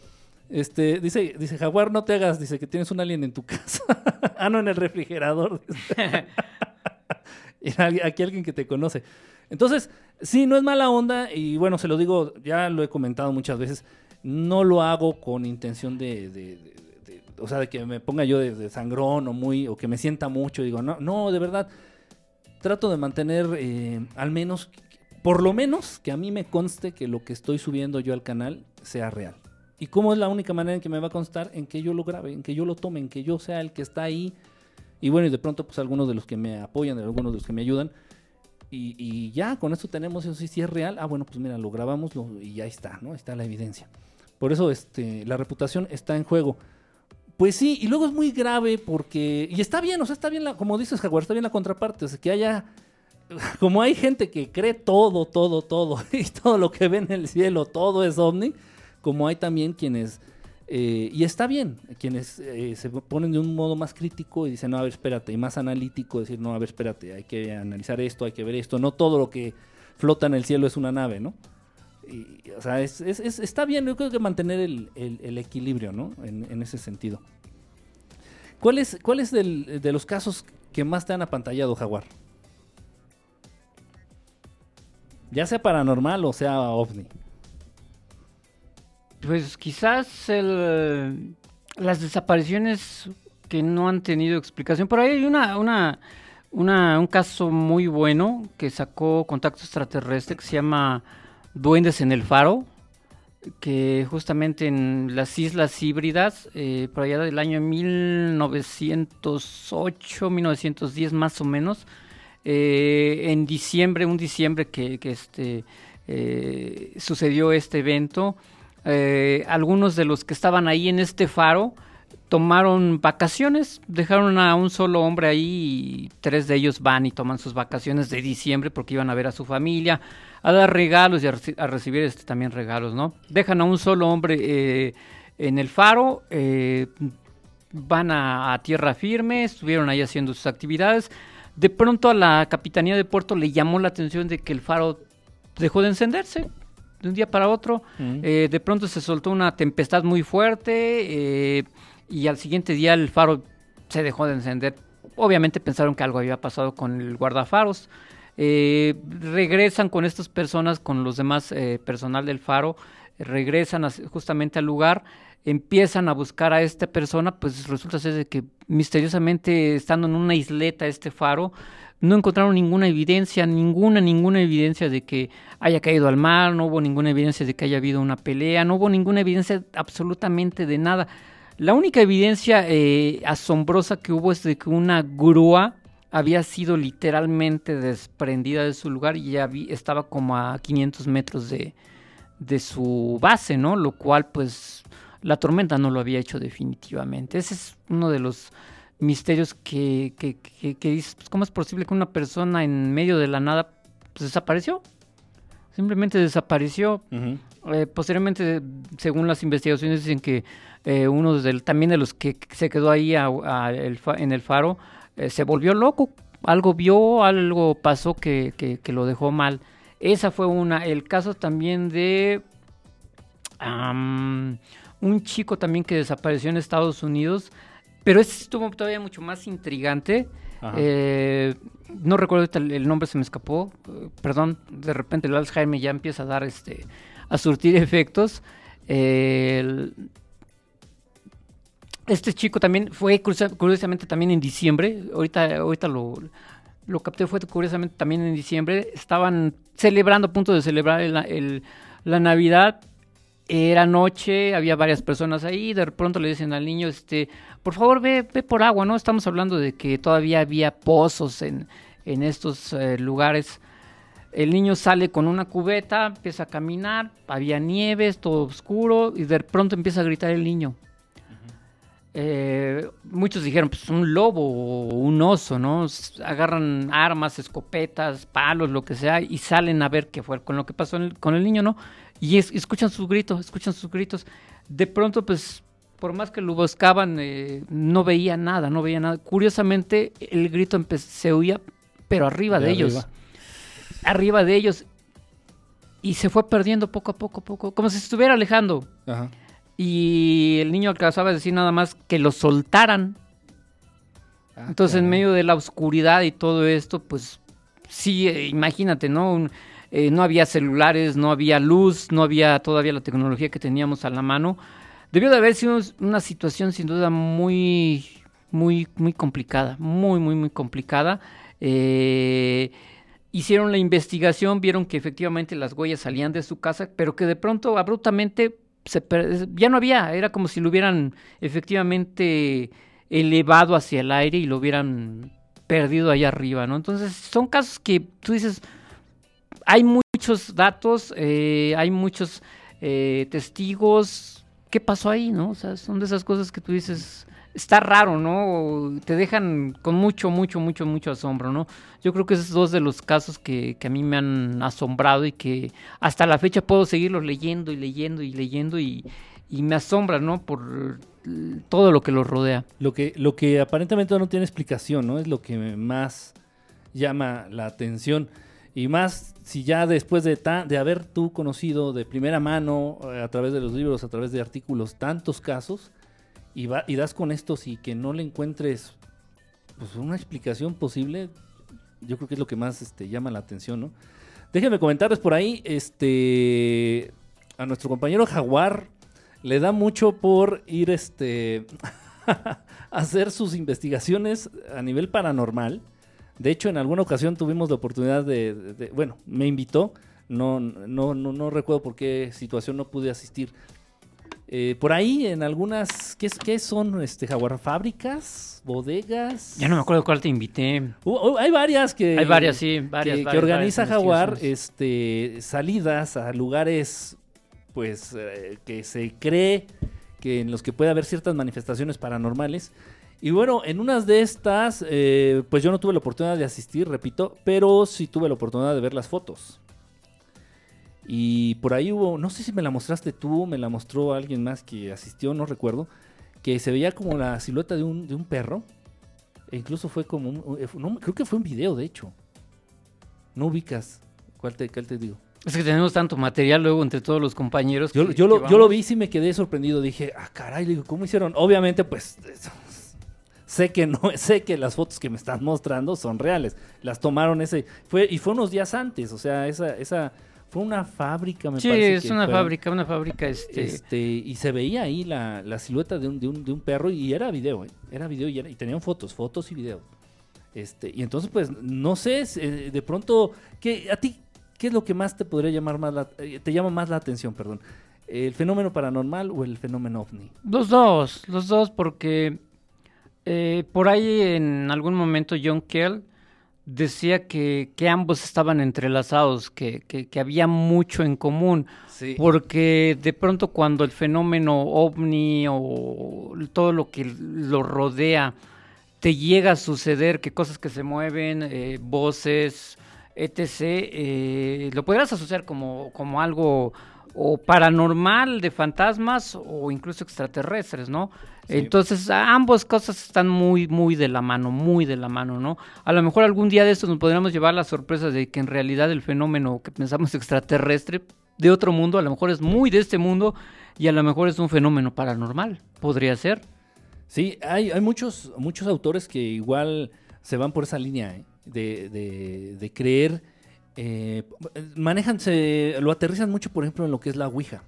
A: Este, dice, dice, Jaguar, no te hagas, dice que tienes un alien en tu casa. ah, no, en el refrigerador. Aquí alguien que te conoce. Entonces, sí, no es mala onda y bueno, se lo digo, ya lo he comentado muchas veces, no lo hago con intención de, o sea, de que me ponga yo de, sangrón o muy, o que me sienta mucho, digo, no, no, de verdad, trato de mantener eh, al menos, por lo menos que a mí me conste que lo que estoy subiendo yo al canal sea real. ¿Y cómo es la única manera en que me va a constar? En que yo lo grabe, en que yo lo tome, en que yo sea el que está ahí. Y bueno, y de pronto, pues algunos de los que me apoyan, algunos de los que me ayudan. Y, ya, con esto tenemos eso. Si, si es real, ah, bueno, pues mira, lo grabamos y ya está, ¿no? Está la evidencia. Por eso este, la reputación está en juego. Pues sí, y luego es muy grave porque. Y está bien, o sea, está bien, la, como dices, Jaguar, está bien la contraparte. O sea, que haya. Como hay gente que cree todo, todo, todo, y todo lo que ve en el cielo, todo es ovni, como hay también quienes. Eh, y está bien, quienes eh, se ponen de un modo más crítico y dicen, no, a ver, espérate, y más analítico, decir, no, a ver, espérate, hay que analizar esto, hay que ver esto, no todo lo que flota en el cielo es una nave, ¿no? o sea, es, está bien, yo creo que mantener el, equilibrio, ¿no? En, ese sentido. ¿Cuál es, cuál es de los casos que más te han apantallado, Jaguar? Ya sea paranormal o sea ovni.
B: Pues quizás las desapariciones que no han tenido explicación. Por ahí hay una, una, una, un caso muy bueno que sacó Contacto Extraterrestre que se llama Duendes en el Faro, que justamente en las Islas Híbridas, eh, por allá del año 1908, 1910 más o menos, eh, en diciembre, un diciembre que, este, eh, sucedió este evento, algunos de los que estaban ahí en este faro tomaron vacaciones, dejaron a un solo hombre ahí y tres de ellos van y toman sus vacaciones de diciembre porque iban a ver a su familia a dar regalos y a, recibir este, también regalos, ¿no? Dejan a un solo hombre eh, en el faro, eh, van a, tierra firme, estuvieron ahí haciendo sus actividades. De pronto a la capitanía de puerto le llamó la atención de que el faro dejó de encenderse de un día para otro. Mm. Eh, de pronto se soltó una tempestad muy fuerte y al siguiente día el faro se dejó de encender. Obviamente pensaron que algo había pasado con el guardafaros. Eh, regresan con estas personas, con los demás eh, personal del faro, regresan justamente al lugar, empiezan a buscar a esta persona, pues resulta ser que misteriosamente estando en una isleta este faro, no encontraron ninguna evidencia, ninguna, ninguna evidencia de que haya caído al mar, no hubo ninguna evidencia de que haya habido una pelea, no hubo ninguna evidencia absolutamente de nada. La única evidencia eh, asombrosa que hubo es de que una grúa había sido literalmente desprendida de su lugar y ya estaba como a 500 metros de, su base, ¿no? Lo cual, pues, la tormenta no lo había hecho definitivamente. Ese es uno de los misterios que, que, que, dices, pues, ¿cómo es posible que una persona en medio de la nada pues, desapareció? Simplemente desapareció. Eh, posteriormente, según las investigaciones, dicen que eh, uno del, también de los que se quedó ahí en el faro eh, se volvió loco, algo vio, algo pasó que, que, lo dejó mal. Esa fue una. El caso también de un chico también que desapareció en Estados Unidos, pero ese estuvo todavía mucho más intrigante. Eh, no recuerdo el, nombre, se me escapó. Perdón, de repente el Alzheimer ya empieza a dar este, a surtir efectos. este chico también fue curiosamente también en diciembre. Ahorita, ahorita lo, lo capté, fue curiosamente también en diciembre. Estaban celebrando, a punto de celebrar la Navidad era noche, había varias personas ahí, de pronto le dicen al niño, este, por favor ve, ve por agua, ¿no? Estamos hablando de que todavía había pozos en, en estos eh, lugares. El niño sale con una cubeta, empieza a caminar, había nieves, todo oscuro, y de pronto empieza a gritar el niño. Eh, muchos dijeron, pues un lobo o un oso, ¿no? Agarran armas, escopetas, palos, lo que sea, y salen a ver qué fue con lo que pasó con el niño, ¿no? Y escuchan sus gritos, escuchan sus gritos. De pronto, pues, por más que lo buscaban, eh, no veía nada, no veía nada. Curiosamente, el grito se oía, pero arriba de, ellos. Arriba. de ellos. Y se fue perdiendo poco a poco, poco, como si se estuviera alejando. Y el niño alcanzaba a decir nada más que lo soltaran. Ah, Entonces, en medio de la oscuridad y todo esto, pues sí, eh, imagínate, ¿no? Un, eh, no había celulares, no había luz, no había todavía la tecnología que teníamos a la mano. Debió de haber sido una situación sin duda muy, muy, muy complicada, muy, muy, muy complicada. Eh, hicieron la investigación, vieron que efectivamente las huellas salían de su casa, pero que de pronto abruptamente se ya no había, era como si lo hubieran efectivamente elevado hacia el aire y lo hubieran perdido allá arriba, ¿no? Entonces son casos que tú dices, hay muchos datos, eh, hay muchos eh, testigos. ¿Qué pasó ahí, no? O sea, son de esas cosas que tú dices, está raro, ¿no? Te dejan con mucho, mucho, mucho, mucho asombro, ¿no? Yo creo que esos dos de los casos que, a mí me han asombrado y que hasta la fecha puedo seguirlos leyendo y leyendo y leyendo y, y me asombra, ¿no? Por todo lo que los rodea.
A: Lo que, lo que aparentemente no tiene explicación, ¿no? Es lo que más llama la atención. Y más si ya después de, de haber tú conocido de primera mano, eh, a través de los libros, a través de artículos, tantos casos, y das con estos y que no le encuentres pues, una explicación posible, yo creo que es lo que más este, llama la atención, ¿no? Déjenme comentarles por ahí, este, a nuestro compañero Jaguar le da mucho por ir este, a hacer sus investigaciones a nivel paranormal de hecho, en alguna ocasión tuvimos la oportunidad de, bueno, me invitó, no, no, no, no recuerdo por qué situación no pude asistir. Eh, por ahí, en algunas, ¿qué, qué son, este, Jaguar? ¿Fábricas? ¿Bodegas?
B: Ya no me acuerdo cuál te invité.
A: hay varias que...
B: Hay varias, sí, varias.
A: Que, organiza Jaguar, este, salidas a lugares, pues, eh, que se cree que en los que puede haber ciertas manifestaciones paranormales. Y bueno, en unas de estas, eh, pues yo no tuve la oportunidad de asistir, repito, pero sí tuve la oportunidad de ver las fotos. Y por ahí hubo, no sé si me la mostraste tú, me la mostró alguien más que asistió, no recuerdo, que se veía como la silueta de un, de un perro. E incluso fue como un, eh, no, creo que fue un video, de hecho. No ubicas. ¿Cuál te, cuál te digo?
B: Es que tenemos tanto material luego entre todos los compañeros.
A: Yo, yo, lo, yo lo vi y me quedé sorprendido. Dije, ah, caray, digo, ¿cómo hicieron? Obviamente, pues sé que no, sé que las fotos que me están mostrando son reales. Las tomaron ese, fue, y fue unos días antes, o sea, esa, esa, fue una fábrica, me
B: sí,
A: parece.
B: Sí, es una fábrica, una fábrica, este...
A: este... y se veía ahí la, la silueta de un, de un, de un perro y era video, ¿eh? era video y, y tenían fotos, fotos y video. Este, y entonces, pues, no sé, eh, de pronto, ¿qué, a ti, ¿qué es lo que más te podría llamar más la, eh, te llama más la atención, perdón? ¿El fenómeno paranormal o el fenómeno ovni?
B: Los dos, los dos, porque eh, por ahí en algún momento John Kell decía que, ambos estaban entrelazados, que, había mucho en común, porque de pronto cuando el fenómeno ovni o todo lo que lo rodea te llega a suceder, que cosas que se mueven, eh, voces, etc., eh, lo podrás asociar como, como algo o paranormal de fantasmas o incluso extraterrestres, ¿no? Entonces, ambas cosas están muy, muy de la mano, muy de la mano, ¿no? A lo mejor algún día de estos nos podríamos llevar la sorpresa de que en realidad el fenómeno que pensamos extraterrestre de otro mundo, a lo mejor es muy de este mundo y a lo mejor es un fenómeno paranormal, podría ser.
A: Sí, hay, hay muchos, muchos autores que igual se van por esa línea ¿eh? de, de, creer, eh, manejan, lo aterrizan mucho, por ejemplo, en lo que es la Ouija.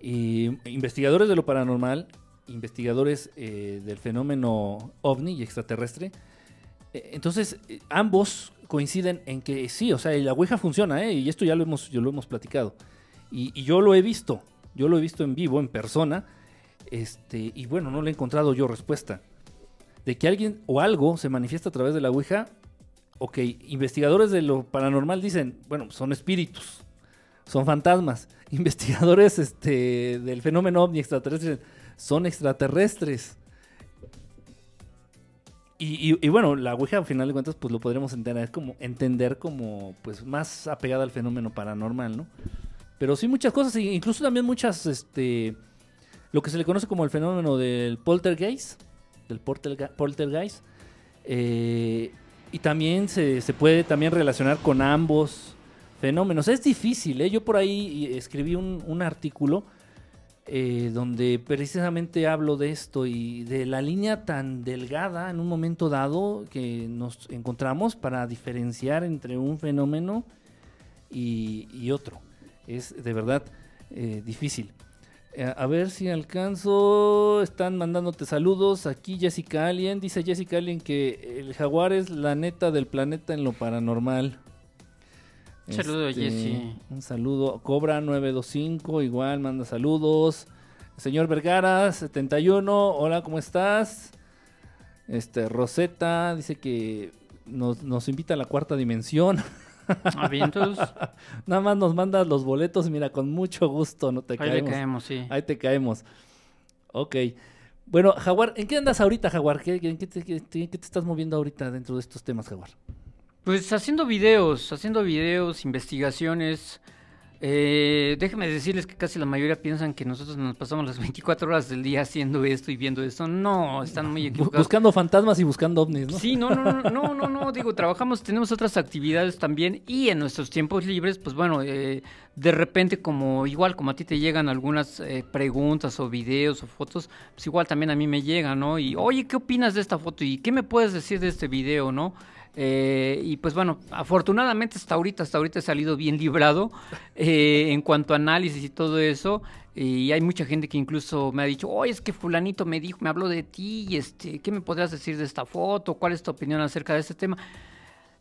A: investigadores de lo paranormal, investigadores eh, del fenómeno ovni y extraterrestre, entonces ambos coinciden en que sí, o sea, la Ouija funciona, y esto ya lo hemos, lo hemos platicado. Y, y, yo lo he visto, yo lo he visto en vivo, en persona, este, y bueno, no le he encontrado yo respuesta. De que alguien o algo se manifiesta a través de la Ouija, ok, investigadores de lo paranormal dicen, bueno, son espíritus, son fantasmas. Investigadores este, del fenómeno ovni extraterrestre son extraterrestres. Y, bueno, la Ouija, al final de cuentas, pues lo podremos entender como, entender como pues, más apegada al fenómeno paranormal, ¿no? Pero sí muchas cosas, incluso también muchas, este, lo que se le conoce como el fenómeno del poltergeist, del poltergeist, eh, y también se, puede también relacionar con ambos fenómenos. Es difícil, ¿eh? yo por ahí escribí un, artículo eh, donde precisamente hablo de esto y de la línea tan delgada en un momento dado que nos encontramos para diferenciar entre un fenómeno y, otro. Es de verdad eh, difícil. Eh, a ver si alcanzo. Están mandándote saludos. Aquí Jessica Alien. Dice Jessica Alien que el jaguar es la neta del planeta en lo paranormal.
B: Un saludo, este, Jessy.
A: Un saludo. Cobra 925. Igual manda saludos. Señor Vergara 71. Hola, ¿cómo estás? Este, Rosetta dice que nos, nos invita a la cuarta dimensión.
B: Avientos.
A: Nada más nos mandas los boletos, mira, con mucho gusto, no te caemos.
B: Ahí te caemos, sí.
A: Ahí te caemos. Ok. Bueno, Jaguar, ¿en qué andas ahorita, Jaguar? ¿Qué, qué, te, qué, te, estás moviendo ahorita dentro de estos temas, Jaguar?
B: Pues haciendo videos, haciendo videos, investigaciones. Eh, déjenme decirles que casi la mayoría piensan que nosotros nos pasamos las 24 horas del día haciendo esto y viendo esto. No, están muy equivocados.
A: Buscando fantasmas y buscando ovnis, ¿no?
B: Sí, no, no, no, no, no, no, digo, trabajamos, tenemos otras actividades también y en nuestros tiempos libres, pues bueno, eh, de repente como igual como a ti te llegan algunas eh, preguntas o videos o fotos, pues igual también a mí me llegan, ¿no? Y oye, ¿qué opinas de esta foto? ¿Y qué me puedes decir de este video, no? Eh, y pues bueno, afortunadamente hasta ahorita, hasta ahorita he salido bien librado eh, en cuanto a análisis y todo eso. Y hay mucha gente que incluso me ha dicho, oye, es que fulanito me dijo, me habló de ti, y este, ¿qué me podrías decir de esta foto? ¿Cuál es tu opinión acerca de este tema?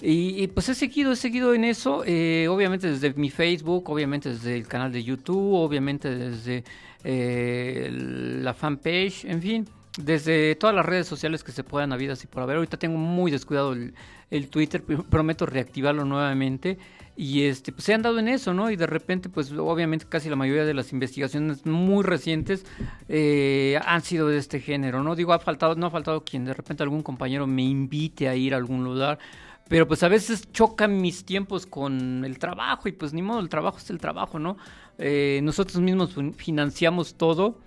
B: Y, pues he seguido, he seguido en eso, eh, obviamente desde mi Facebook, obviamente desde el canal de YouTube, obviamente desde la fanpage, en fin desde todas las redes sociales que se puedan haber así por haber. Ahorita tengo muy descuidado el, Twitter, prometo reactivarlo nuevamente. Y este, pues se han dado en eso, ¿no? Y de repente, pues obviamente casi la mayoría de las investigaciones muy recientes eh, han sido de este género, ¿no? Digo, ha faltado, no ha faltado quien de repente algún compañero me invite a ir a algún lugar. Pero pues a veces chocan mis tiempos con el trabajo y pues ni modo, el trabajo es el trabajo, ¿no? Eh, nosotros mismos financiamos todo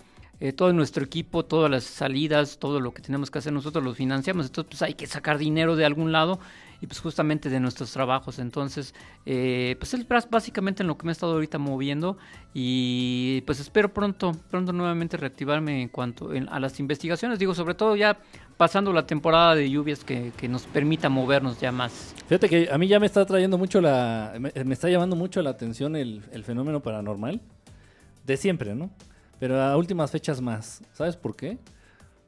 B: eh, todo nuestro equipo, todas las salidas, todo lo que tenemos que hacer nosotros lo financiamos, entonces pues hay que sacar dinero de algún lado y pues justamente de nuestros trabajos, entonces eh, pues es básicamente en lo que me he estado ahorita moviendo y pues espero pronto, pronto nuevamente reactivarme en cuanto a las investigaciones, digo sobre todo ya pasando la temporada de lluvias que, nos permita movernos ya más.
A: Fíjate que a mí ya me está trayendo mucho la, me, está llamando mucho la atención el fenómeno paranormal de siempre, ¿no? Pero a últimas fechas más. ¿Sabes por qué?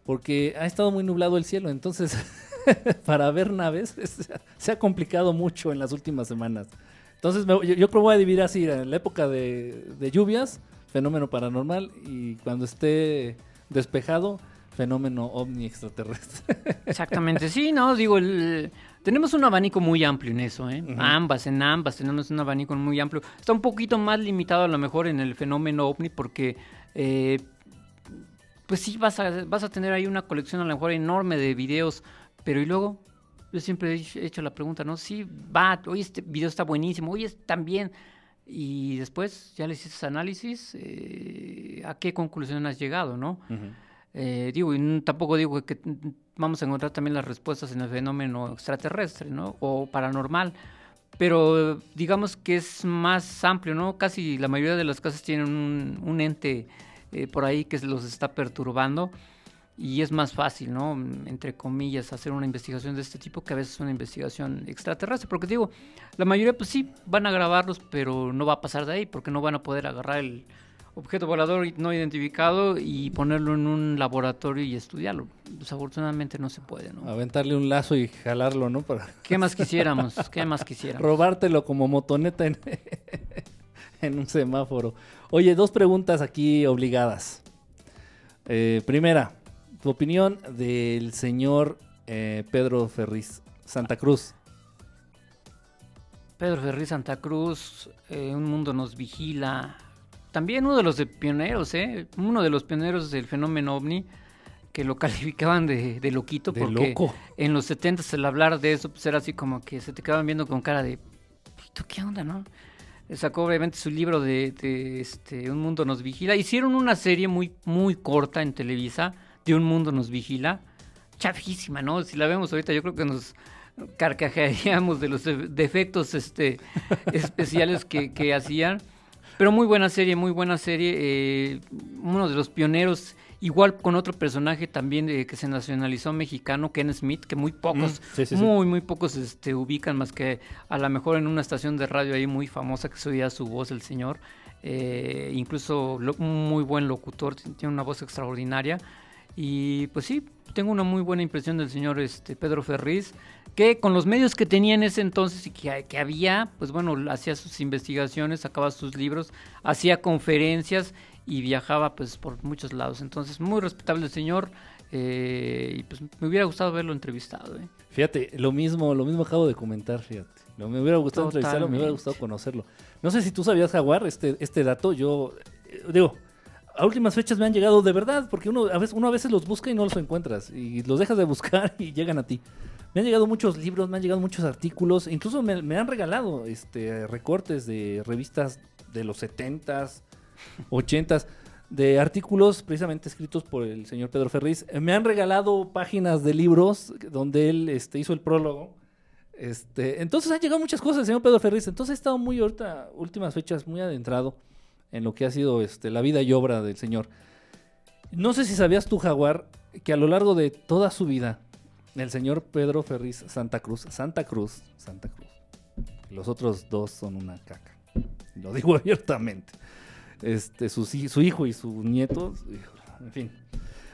A: Porque ha estado muy nublado el cielo, entonces para ver naves se ha complicado mucho en las últimas semanas. Entonces yo, creo que voy a dividir así, en la época de, de lluvias, fenómeno paranormal, y cuando esté despejado, fenómeno ovni extraterrestre.
B: Exactamente, sí, no, digo, tenemos un abanico muy amplio en eso, ¿eh? Ambas, en ambas tenemos un abanico muy amplio. Está un poquito más limitado a lo mejor en el fenómeno ovni porque eh, pues sí vas a, vas a tener ahí una colección a lo mejor enorme de videos, pero y luego yo siempre he hecho la pregunta, ¿no? Sí, va, oye, este video está buenísimo, oye, también, y después ya le hiciste análisis, eh, ¿a qué conclusión has llegado, no? Eh, digo, y tampoco digo que vamos a encontrar también las respuestas en el fenómeno extraterrestre, ¿no? O paranormal, pero digamos que es más amplio, ¿no? Casi la mayoría de las casas tienen un, ente eh, por ahí que los está perturbando y es más fácil, ¿no? Entre comillas, hacer una investigación de este tipo que a veces una investigación extraterrestre, porque digo, la mayoría pues sí van a grabarlos, pero no va a pasar de ahí, porque no van a poder agarrar el objeto volador no identificado y ponerlo en un laboratorio y estudiarlo. Desafortunadamente no se puede, ¿no?
A: Aventarle un lazo y jalarlo, ¿no? Para...
B: ¿Qué más quisiéramos? ¿Qué más quisiéramos?
A: Robártelo como motoneta en, en un semáforo. Oye, dos preguntas aquí obligadas. Eh, primera, tu opinión del señor eh, Pedro Ferriz Santa Cruz.
B: Pedro Ferriz Santa Cruz, eh, Un Mundo Nos Vigila. También uno de los pioneros, ¿eh? Uno de los pioneros del fenómeno ovni, que lo calificaban de, loquito, porque en los 70 el hablar de eso pues era así como que se te quedaban viendo con cara de, ¿tú qué onda, no? Sacó obviamente su libro de, de este, Un Mundo Nos Vigila. Hicieron una serie muy, muy corta en Televisa de un mundo nos vigila, chafísima, ¿no? Si la vemos ahorita, yo creo que nos carcajearíamos de los defectos este, especiales que, hacían. Pero muy buena serie, muy buena serie. Eh, uno de los pioneros, igual con otro personaje también de, que se nacionalizó mexicano, Ken Smith, que muy pocos, mm, muy, muy pocos este, ubican, más que a lo mejor en una estación de radio ahí muy famosa que se oía su voz, el señor. Eh, incluso muy buen locutor, tiene una voz extraordinaria. Y pues sí, tengo una muy buena impresión del señor este, Pedro Ferriz, que con los medios que tenía en ese entonces y que, que había, pues bueno, hacía sus investigaciones, sacaba sus libros, hacía conferencias y viajaba pues por muchos lados. Entonces, muy respetable el señor. Eh, y pues me hubiera gustado verlo entrevistado. ¿eh?
A: Fíjate, lo mismo, lo mismo acabo de comentar, fíjate. me hubiera gustado entrevistarlo, me hubiera gustado conocerlo. No sé si tú sabías, Jaguar, este, este dato. Yo, eh, digo, a últimas fechas me han llegado de verdad, porque uno a, veces, uno a veces los busca y no los encuentras, y los dejas de buscar y llegan a ti. Me han llegado muchos libros, me han llegado muchos artículos, incluso me, han regalado este, recortes de revistas de los 70s, 80s, de artículos precisamente escritos por el señor Pedro Ferriz. Me han regalado páginas de libros donde él este, hizo el prólogo. Este, entonces han llegado muchas cosas, el señor Pedro Ferriz. Entonces he estado muy ahorita, últimas fechas, muy adentrado en lo que ha sido este, la vida y obra del Señor. No sé si sabías tú, Jaguar, que a lo largo de toda su vida, el señor Pedro Ferriz Santa Cruz, Santa Cruz, Santa Cruz, los otros dos son una caca, lo digo abiertamente. Este, su, su hijo y su nieto, en fin.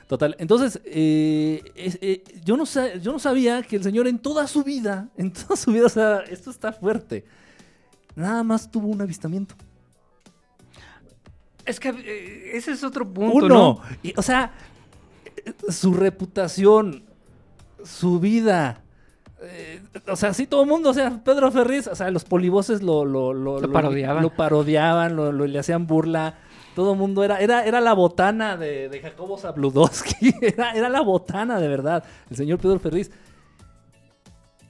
A: Total. Entonces, eh, eh, yo, no yo no sabía que el Señor en toda su vida, en toda su vida, o sea, esto está fuerte, nada más tuvo un avistamiento.
B: Es que eh, ese es otro punto, Uno,
A: o sea, su reputación, su vida. Eh, o sea, sí, todo el mundo, o sea, Pedro Ferriz, o sea, los polivoces lo, lo, lo,
B: lo parodiaban,
A: lo, parodiaban, lo, le hacían burla. Todo el mundo era, era, era la botana de, de Jacobo Zabludowski. Era, era la botana, de verdad, el señor Pedro Ferriz.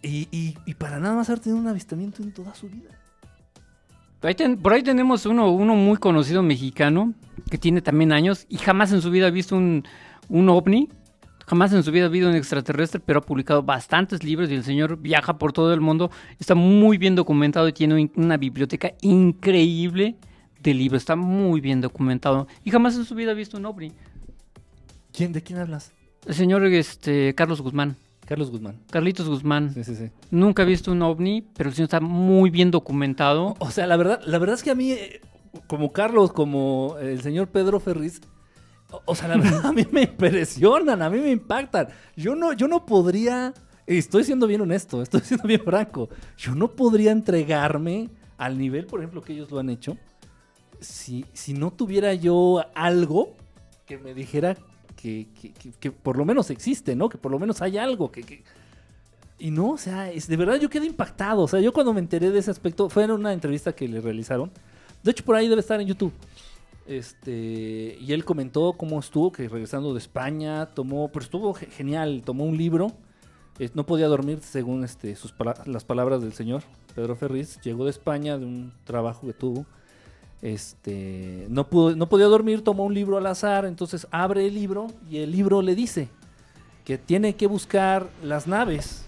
A: Y, y, y para nada más haber tenido un avistamiento en toda su vida
B: por ahí tenemos uno, uno muy conocido mexicano que tiene también años y jamás en su vida ha visto un, ovni, jamás en su vida ha visto un extraterrestre, pero ha publicado bastantes libros y el señor viaja por todo el mundo, está muy bien documentado y tiene una biblioteca increíble de libros, está muy bien documentado y jamás en su vida ha visto un ovni.
A: ¿Quién, ¿De quién hablas?
B: El señor este, Carlos Guzmán.
A: Carlos Guzmán.
B: Carlitos Guzmán. Sí, sí, sí. Nunca he visto un ovni, pero el señor está muy bien documentado.
A: O sea, la verdad, la verdad es que a mí, eh, como Carlos, como el señor Pedro Ferriz, o sea, la verdad a mí me impresionan, a mí me impactan. Yo no, yo no podría, estoy siendo bien honesto, estoy siendo bien franco, yo no podría entregarme al nivel, por ejemplo, que ellos lo han hecho, si, si no tuviera yo algo que me dijera que, por lo menos existe, ¿no? Que por lo menos hay algo que... Y no, o sea, es, de verdad yo quedé impactado. O sea, yo cuando me enteré de ese aspecto, fue en una entrevista que le realizaron. De hecho, por ahí debe estar en YouTube. Este, y él comentó cómo estuvo, que regresando de España, tomó, pero estuvo genial, tomó un libro no podía dormir según este, sus las palabras del señor Pedro Ferriz. Llegó de España de un trabajo que tuvo. Este, no, pudo, no podía dormir, tomó un libro al azar, entonces abre el libro y el libro le dice que tiene que buscar las naves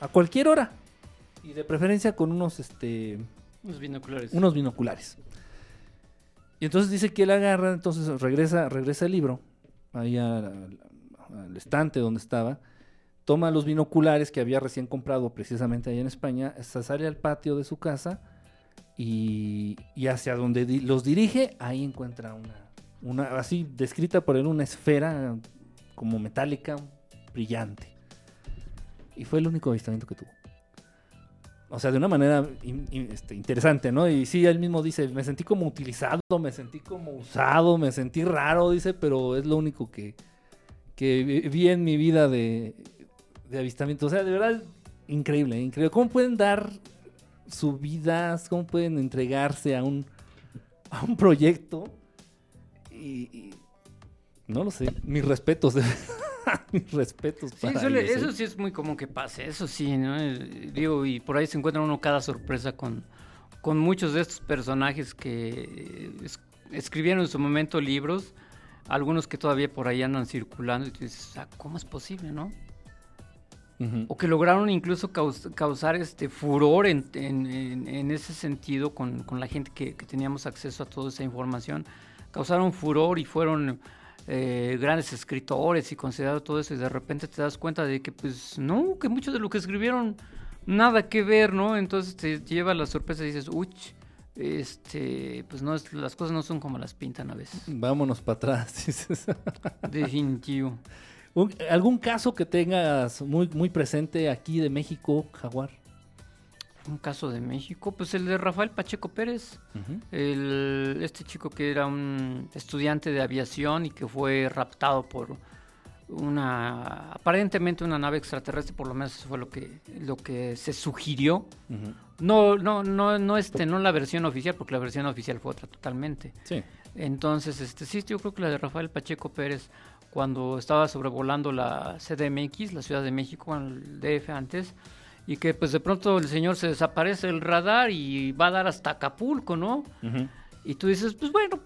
A: a cualquier hora y de preferencia con unos este
B: unos binoculares.
A: Unos binoculares. Y entonces dice que él agarra, entonces regresa, regresa el libro ahí al, estante donde estaba, toma los binoculares que había recién comprado precisamente ahí en España, sale al patio de su casa y, hacia donde los dirige, ahí encuentra una, así descrita por él, una esfera como metálica, brillante. Y fue el único avistamiento que tuvo. O sea, de una manera este, interesante, ¿no? Y sí, él mismo dice, me sentí como utilizado, me sentí como usado, me sentí raro, dice, pero es lo único que, que vi en mi vida de, de avistamiento. O sea, de verdad, increíble, increíble. ¿Cómo pueden dar su vida, cómo pueden entregarse a un, a un proyecto? y no lo sé, mis respetos. Mis respetos.
B: Sí, eso sí es muy común que pase, eso sí, ¿no? Eh, digo, y por ahí se encuentra uno cada sorpresa con, con muchos de estos personajes que escribieron en su momento libros, algunos que todavía por ahí andan circulando, y tú dices, ah, ¿cómo es posible, no? O que lograron incluso causar este furor en, ese sentido con, la gente que, que, teníamos acceso a toda esa información. Causaron furor y fueron eh, grandes escritores y considerado todo eso y de repente te das cuenta de que pues no, que mucho de lo que escribieron nada que ver, ¿no? Entonces te lleva la sorpresa y dices, uy, este, pues no, las cosas no son como las pintan a veces.
A: Vámonos para atrás.
B: Definitivo.
A: ¿Algún caso que tengas muy, muy presente aquí de México, Jaguar?
B: un caso de México, pues el de Rafael Pacheco Pérez, el, este chico que era un estudiante de aviación y que fue raptado por una aparentemente una nave extraterrestre, por lo menos eso fue lo que lo que se sugirió. No no no no este no la versión oficial porque la versión oficial fue otra totalmente.
A: Sí.
B: Entonces, este sí, yo creo que la de Rafael Pacheco Pérez cuando estaba sobrevolando la CDMX, la Ciudad de México, el DF antes, y que pues de pronto el señor se desaparece el radar y va a dar hasta Acapulco, ¿no? Y tú dices, pues bueno,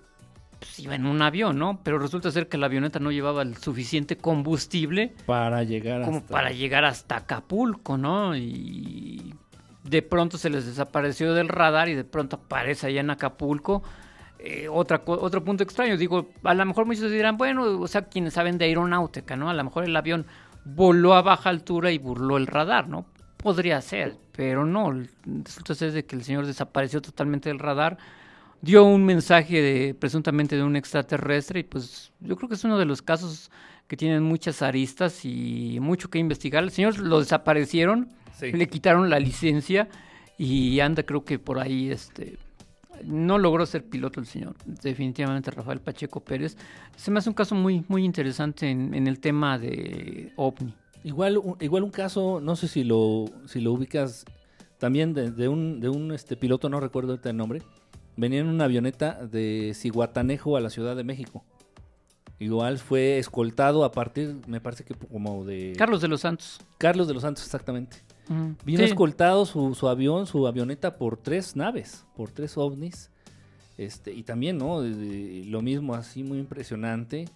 B: pues iba en un avión, ¿no? Pero resulta ser que la avioneta no llevaba el suficiente combustible
A: para llegar
B: como para llegar hasta Acapulco, ¿no? Y de pronto se les desapareció del radar y de pronto aparece allá en Acapulco. Eh, otra, otro punto extraño, digo, a lo mejor muchos dirán, bueno, o sea, quienes saben de aeronáutica, ¿no? A lo mejor el avión voló a baja altura y burló el radar, ¿no? podría ser, pero no. Resulta ser de que el señor desapareció totalmente del radar, dio un mensaje de, presuntamente de un extraterrestre y pues yo creo que es uno de los casos que tienen muchas aristas y mucho que investigar. El señor lo desaparecieron, le quitaron la licencia y anda creo que por ahí este no logró ser piloto el señor, definitivamente Rafael Pacheco Pérez. Se me hace un caso muy, muy interesante en, en el tema de OVNI.
A: Igual, igual un caso, no sé si lo, si lo ubicas, también de, un, de un este, piloto, no recuerdo el nombre, venía en una avioneta de Ciguatanejo a la Ciudad de México. Igual fue escoltado a partir, me parece que como de...
B: Carlos de los Santos.
A: Carlos de los Santos, exactamente. Vino escoltado su, su, avión, su avioneta por tres naves, por tres ovnis. Este, y también, ¿no? lo mismo, así muy impresionante.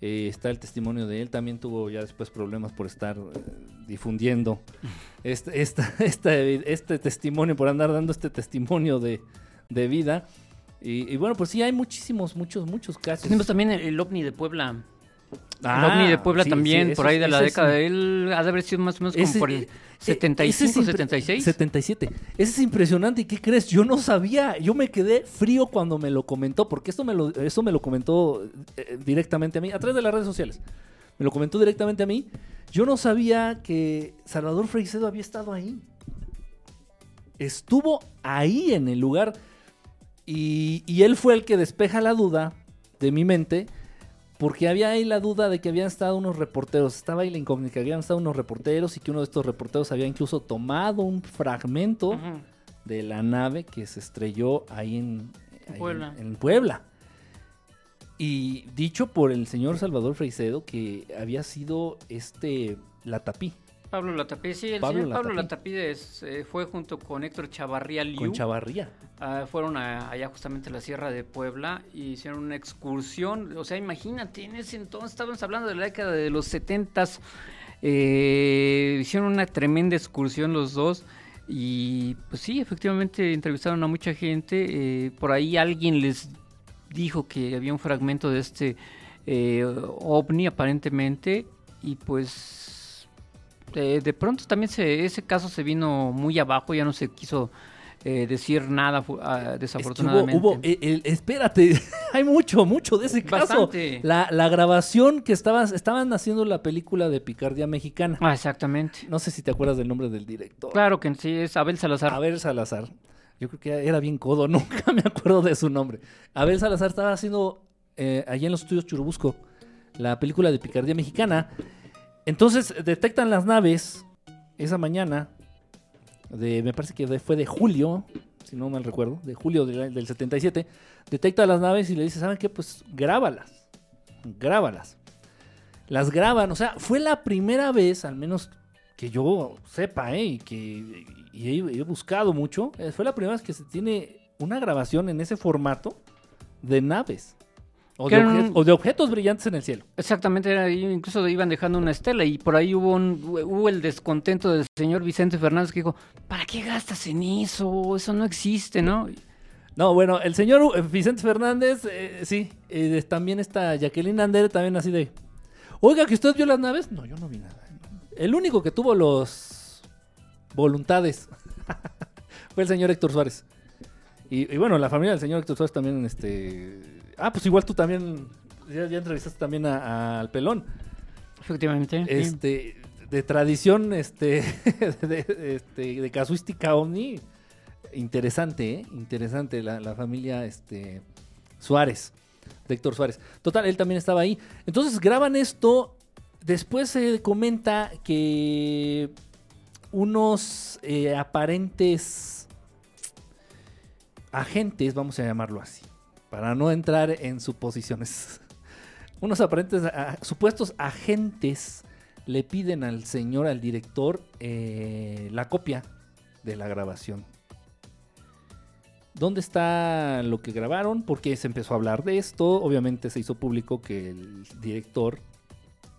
A: Eh, está el testimonio de él, también tuvo ya después problemas por estar eh, difundiendo este, este testimonio, por andar dando este testimonio de, vida. Y, bueno, pues sí, hay muchísimos, muchos, muchos casos.
B: Tenemos también el OVNI de Puebla. Ah, el OVNI de Puebla también, por ahí de la década. Él ha de haber sido más o menos como por el 75,
A: e,
B: 76.
A: 77. Ese es impresionante. ¿Y qué crees? Yo no sabía. Yo me quedé frío cuando me lo comentó, porque esto me lo, esto me lo comentó eh, directamente a mí, a través de las redes sociales. Me lo comentó directamente a mí. Yo no sabía que Salvador Freixedo había estado ahí. Estuvo ahí en el lugar. Y, y él fue el que despeja la duda de mi mente porque había ahí la duda de que habían estado unos reporteros, estaba ahí la incógnita, habían estado unos reporteros y que uno de estos reporteros había incluso tomado un fragmento de la nave que se estrelló ahí en,
B: Puebla.
A: En, Puebla. Y dicho por el señor Salvador Freicedo que había sido este la tapí.
B: Pablo Latapí, sí, el señor Pablo Latapí eh, fue junto con Héctor Chavarría Liu.
A: Con Chavarría.
B: Ah, fueron allá justamente a la Sierra de Puebla y hicieron una excursión. O sea, imagínate, en ese entonces estábamos hablando de la década de los setentas. Eh, hicieron una tremenda excursión los dos. Y pues sí, efectivamente entrevistaron a mucha gente. Eh, por ahí alguien les dijo que había un fragmento de este eh, ovni aparentemente. Y pues de pronto también se, ese caso se vino muy abajo, ya no se quiso eh, decir nada, uh, desafortunadamente.
A: hubo, eh, espérate, hay mucho, mucho de ese caso. La, la, grabación que estabas, estaban haciendo la película de Picardía Mexicana.
B: Ah, exactamente.
A: No sé si te acuerdas del nombre del director.
B: Claro que sí, es Abel Salazar.
A: Abel Salazar. Yo creo que era bien codo, nunca me acuerdo de su nombre. Abel Salazar estaba haciendo eh, allí en los estudios Churubusco la película de Picardía Mexicana. Entonces detectan las naves esa mañana me parece que fue de julio, si no mal recuerdo, de julio del 77, detecta las naves y le dice, ¿saben qué? Pues grábalas, grábalas. Las graban, o sea, fue la primera vez, al menos que yo sepa, ¿eh? y que he, buscado mucho, eh, fue la primera vez que se tiene una grabación en ese formato de naves. O de, objetos brillantes en el cielo.
B: Exactamente, incluso iban dejando una estela y por ahí hubo, un, hubo el descontento del señor Vicente Fernández que dijo, ¿para qué gastas en eso? Eso no existe, ¿no?
A: No, bueno, el señor Vicente Fernández, eh, sí, eh, también está Jacqueline Andere, también así de, oiga, que usted vio las naves. No, yo no vi nada. El único que tuvo los voluntades fue el señor Héctor Suárez. Y, y, bueno, la familia del señor Héctor Suárez también, este Ah, pues igual tú también, ya, entrevistaste también al pelón.
B: Efectivamente.
A: Este, de tradición, este, de, este, de casuística ovni, interesante, ¿eh? Interesante la, familia, este, Suárez, de Héctor Suárez. Total, él también estaba ahí. Entonces graban esto, después se comenta que unos eh, aparentes agentes, vamos a llamarlo así, para no entrar en suposiciones. Unos aparentes supuestos agentes le piden al señor, al director, eh, la copia de la grabación. ¿Dónde está lo que grabaron? Porque se empezó a hablar de esto. Obviamente se hizo público que el director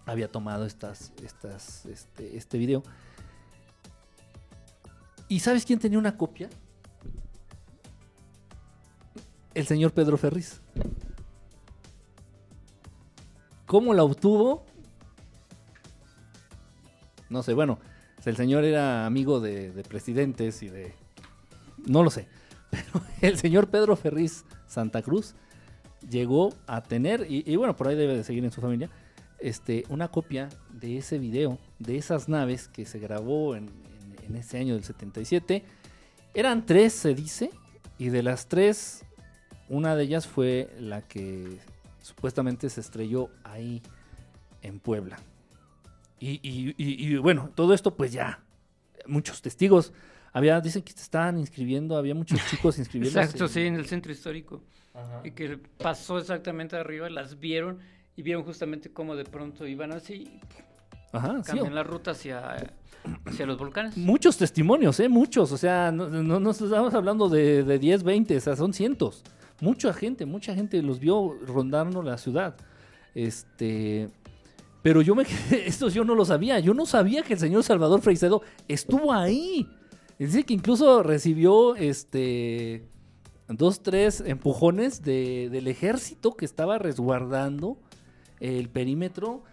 A: había tomado estas, estas, este, este video. ¿Y sabes quién tenía una copia? El señor Pedro Ferriz. ¿Cómo la obtuvo? No sé, bueno, el señor era amigo de, presidentes y de... No lo sé, pero el señor Pedro Ferriz Santa Cruz llegó a tener, y, bueno, por ahí debe de seguir en su familia, este, una copia de ese video, de esas naves que se grabó en, en ese año del 77. Eran tres, se dice, y de las tres una de ellas fue la que supuestamente se estrelló ahí en Puebla. Y, bueno, todo esto pues ya, muchos testigos. Había, dicen que se estaban inscribiendo, había muchos chicos inscribiendo.
B: Exacto, sí, en el centro histórico. Y que pasó exactamente arriba, las vieron y vieron justamente cómo de pronto iban así. Ajá, cambian la ruta hacia, hacia los volcanes.
A: Muchos testimonios, ¿eh? Muchos. O sea, no, no, estamos hablando de, de 10, 20, o sea, son cientos. Mucha gente, mucha gente los vio rondando la ciudad. Este, pero yo me esto yo no lo sabía. Yo no sabía que el señor Salvador Freicedo estuvo ahí. Dice que incluso recibió este dos, tres empujones del ejército que estaba resguardando el perímetro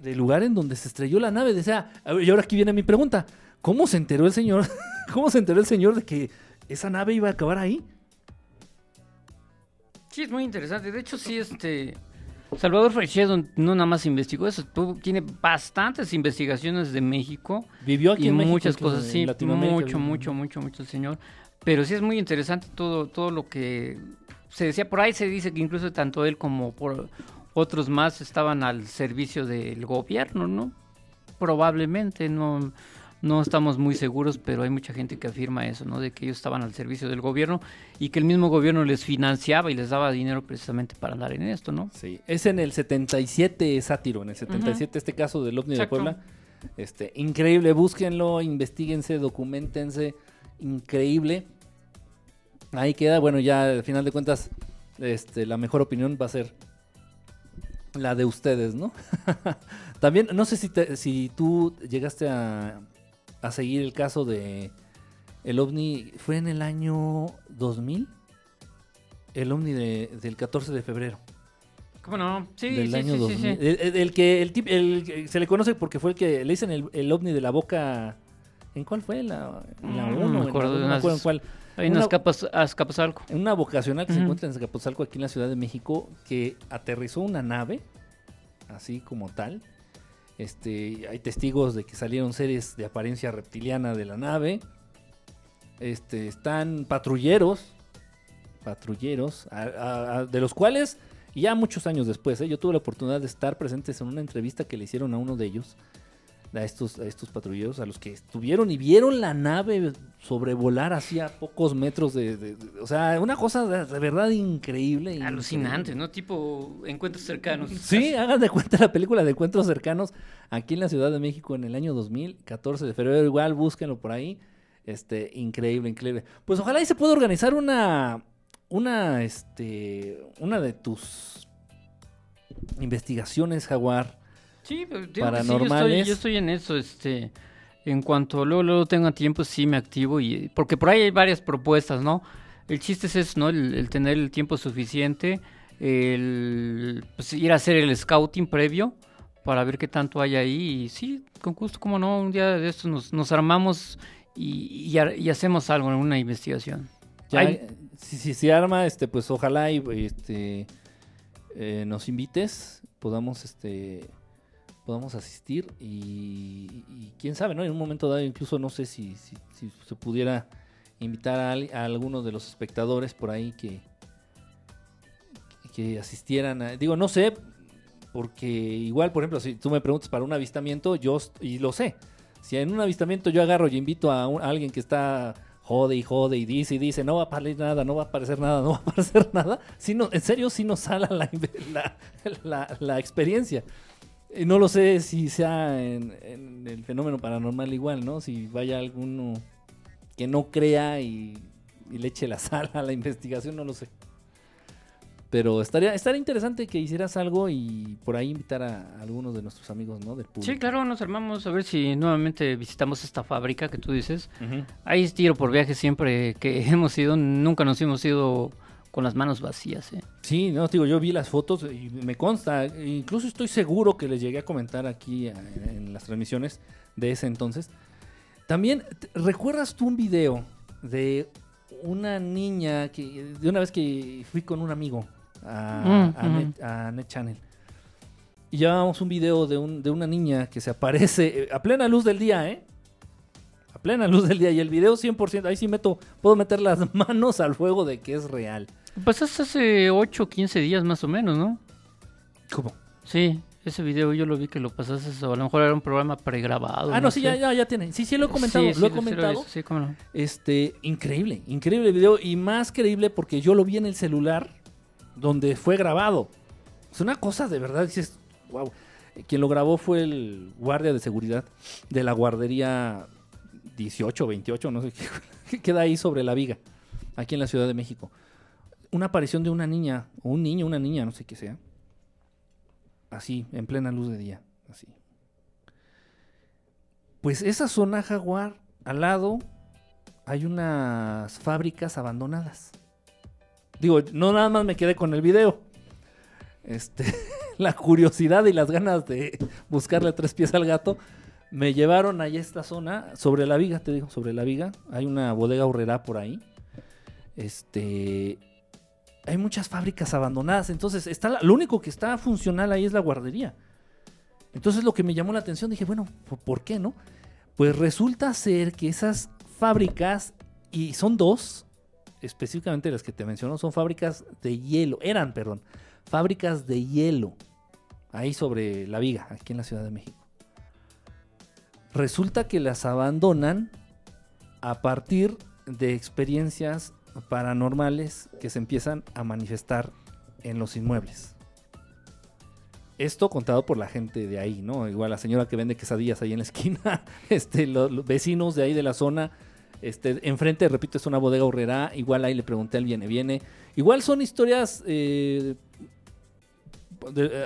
A: del lugar en donde se estrelló la nave. Decía, y ahora aquí viene mi pregunta. ¿Cómo se enteró el señor? ¿Cómo se enteró el señor de que esa nave iba a acabar ahí?
B: Sí, es muy interesante. De hecho, sí, este. Salvador Freixedo no nada más investigó eso, tiene bastantes investigaciones de México.
A: Vivió aquí
B: y
A: en
B: muchas cosas, sí, mucho, mucho, mucho, mucho el señor. Pero sí es muy interesante todo, todo lo que se decía por ahí, se dice que incluso tanto él como por otros más estaban al servicio del gobierno, ¿no? Probablemente, no, no estamos muy seguros, pero hay mucha gente que afirma eso, ¿no? De que ellos estaban al servicio del gobierno y que el mismo gobierno les financiaba y les daba dinero precisamente para andar en esto, ¿no?
A: Sí, es en el 77 sátiro, en el 77 este caso del OVNI de Puebla. Este, increíble, búsquenlo, investiguense, documentense, increíble. Ahí queda, bueno, ya al final de cuentas, este, la mejor opinión va a ser la de ustedes, ¿no? También, no sé si, si tú llegaste a, a seguir el caso de el ovni, ¿fue en el año 2000? El ovni del 14 de febrero.
B: ¿Cómo no?
A: Sí, del año 2000. El, que el, el, se le conoce porque fue el que le dicen el, ovni de la boca. ¿En cuál fue? ¿La 1?
B: La mm, no, me acuerdo, no me acuerdo en cuál. Hay unas capas, Azcapotzalco.
A: En una vocacional que se encuentra en Azcapotzalco, aquí en la Ciudad de México, que aterrizó una nave, así como tal. Este, hay testigos de que salieron seres de apariencia reptiliana de la nave. Este, están patrulleros, patrulleros, de los cuales ya muchos años después, ¿eh? yo tuve la oportunidad de estar presentes en una entrevista que le hicieron a uno de ellos, a estos, a estos patrulleros, a los que estuvieron y vieron la nave sobrevolar hacia pocos metros de, o sea, una cosa de, verdad increíble.
B: Alucinante, ¿no? Tipo encuentros cercanos.
A: Sí, hagan de cuenta la película de encuentros cercanos aquí en la Ciudad de México en el año 2014 de febrero, igual búsquenlo por ahí. Este, increíble, increíble. Pues ojalá y se pueda organizar una, una, este, una de tus investigaciones, Jaguar.
B: Sí, paranormales. yo, estoy, en eso, este, en cuanto luego, luego tenga tiempo, sí me activo y porque por ahí hay varias propuestas, ¿no? El chiste es eso, ¿no? El, tener el tiempo suficiente, el pues, ir a hacer el scouting previo para ver qué tanto hay ahí. Y sí, con gusto, como no, un día de estos nos, nos armamos y, y, hacemos algo en una investigación.
A: si, si se arma, este, pues ojalá y este, eh, nos invites, podamos, este, podamos asistir y, quién sabe, ¿no? En un momento dado, incluso no sé si, si, se pudiera invitar a, a, algunos de los espectadores por ahí que, que asistieran. digo, no sé, porque igual, por ejemplo, si tú me preguntas para un avistamiento, yo, y lo sé, si en un avistamiento yo agarro y invito a, alguien que está jode y jode y dice y dice, no va a aparecer nada, no va a aparecer nada, no va a aparecer nada, si no, en serio si nos sala la, la, experiencia. Y no lo sé si sea en, el fenómeno paranormal igual, ¿no? Si vaya alguno que no crea y, y le eche la sal a la investigación, no lo sé. Pero estaría, estaría interesante que hicieras algo y por ahí invitar a, algunos de nuestros amigos, ¿no? Del
B: público. Sí, claro, nos armamos a ver si nuevamente visitamos esta fábrica que tú dices. Ahí es tiro por viaje siempre que hemos ido, nunca nos hemos ido con las manos vacías. ¿eh?
A: Sí, no, digo, yo vi las fotos y me consta, incluso estoy seguro que les llegué a comentar aquí en las transmisiones de ese entonces. También, ¿recuerdas tú un video de una niña que de una vez que fui con un amigo a, mm, a, Net, Channel. Y llevábamos un video de, un, de una niña que se aparece eh, a plena luz del día, ¿eh? A plena luz del día. Y el video 100%, ahí sí meto, puedo meter las manos al fuego de que es real.
B: Pues hace 8 o 15 días más o menos, ¿no?
A: ¿Cómo?
B: Sí, ese video yo lo vi que lo pasaste, o a lo mejor era un programa pregrabado.
A: Ah, no, sí, ya, ya, ya tiene. Sí, sí, lo he comentado, lo he comentado. Sí, cómo no. Este, increíble, increíble el video y más creíble porque yo lo vi en el celular donde fue grabado. Es una cosa de verdad, dices, wow. Quien lo grabó fue el guardia de seguridad de la guardería 18, 28, no sé qué, queda ahí sobre la viga, aquí en la Ciudad de México. Una aparición de una niña, o un niño, una niña, no sé qué sea. Así, en plena luz de día, así. Pues esa zona jaguar, al lado, hay unas fábricas abandonadas. Digo, no nada más me quedé con el video. Este, la curiosidad y las ganas de buscarle tres pies al gato me llevaron a esta zona, sobre la viga, te digo, sobre la viga. Hay una bodega horrera por ahí. Este, hay muchas fábricas abandonadas. Entonces, está lo único que está funcional ahí es la guardería. Entonces, lo que me llamó la atención, dije, bueno, ¿por qué no? Pues resulta ser que esas fábricas, y son dos, específicamente las que te menciono, son fábricas de hielo, eran, perdón, fábricas de hielo, ahí sobre la viga, aquí en la Ciudad de México. Resulta que las abandonan a partir de experiencias paranormales que se empiezan a manifestar en los inmuebles. esto contado por la gente de ahí, ¿no? Igual la señora que vende quesadillas ahí en la esquina, este, los, vecinos de ahí de la zona, este, enfrente, repito, es una bodega horrera, igual ahí le pregunté al viene, viene. Igual son historias eh,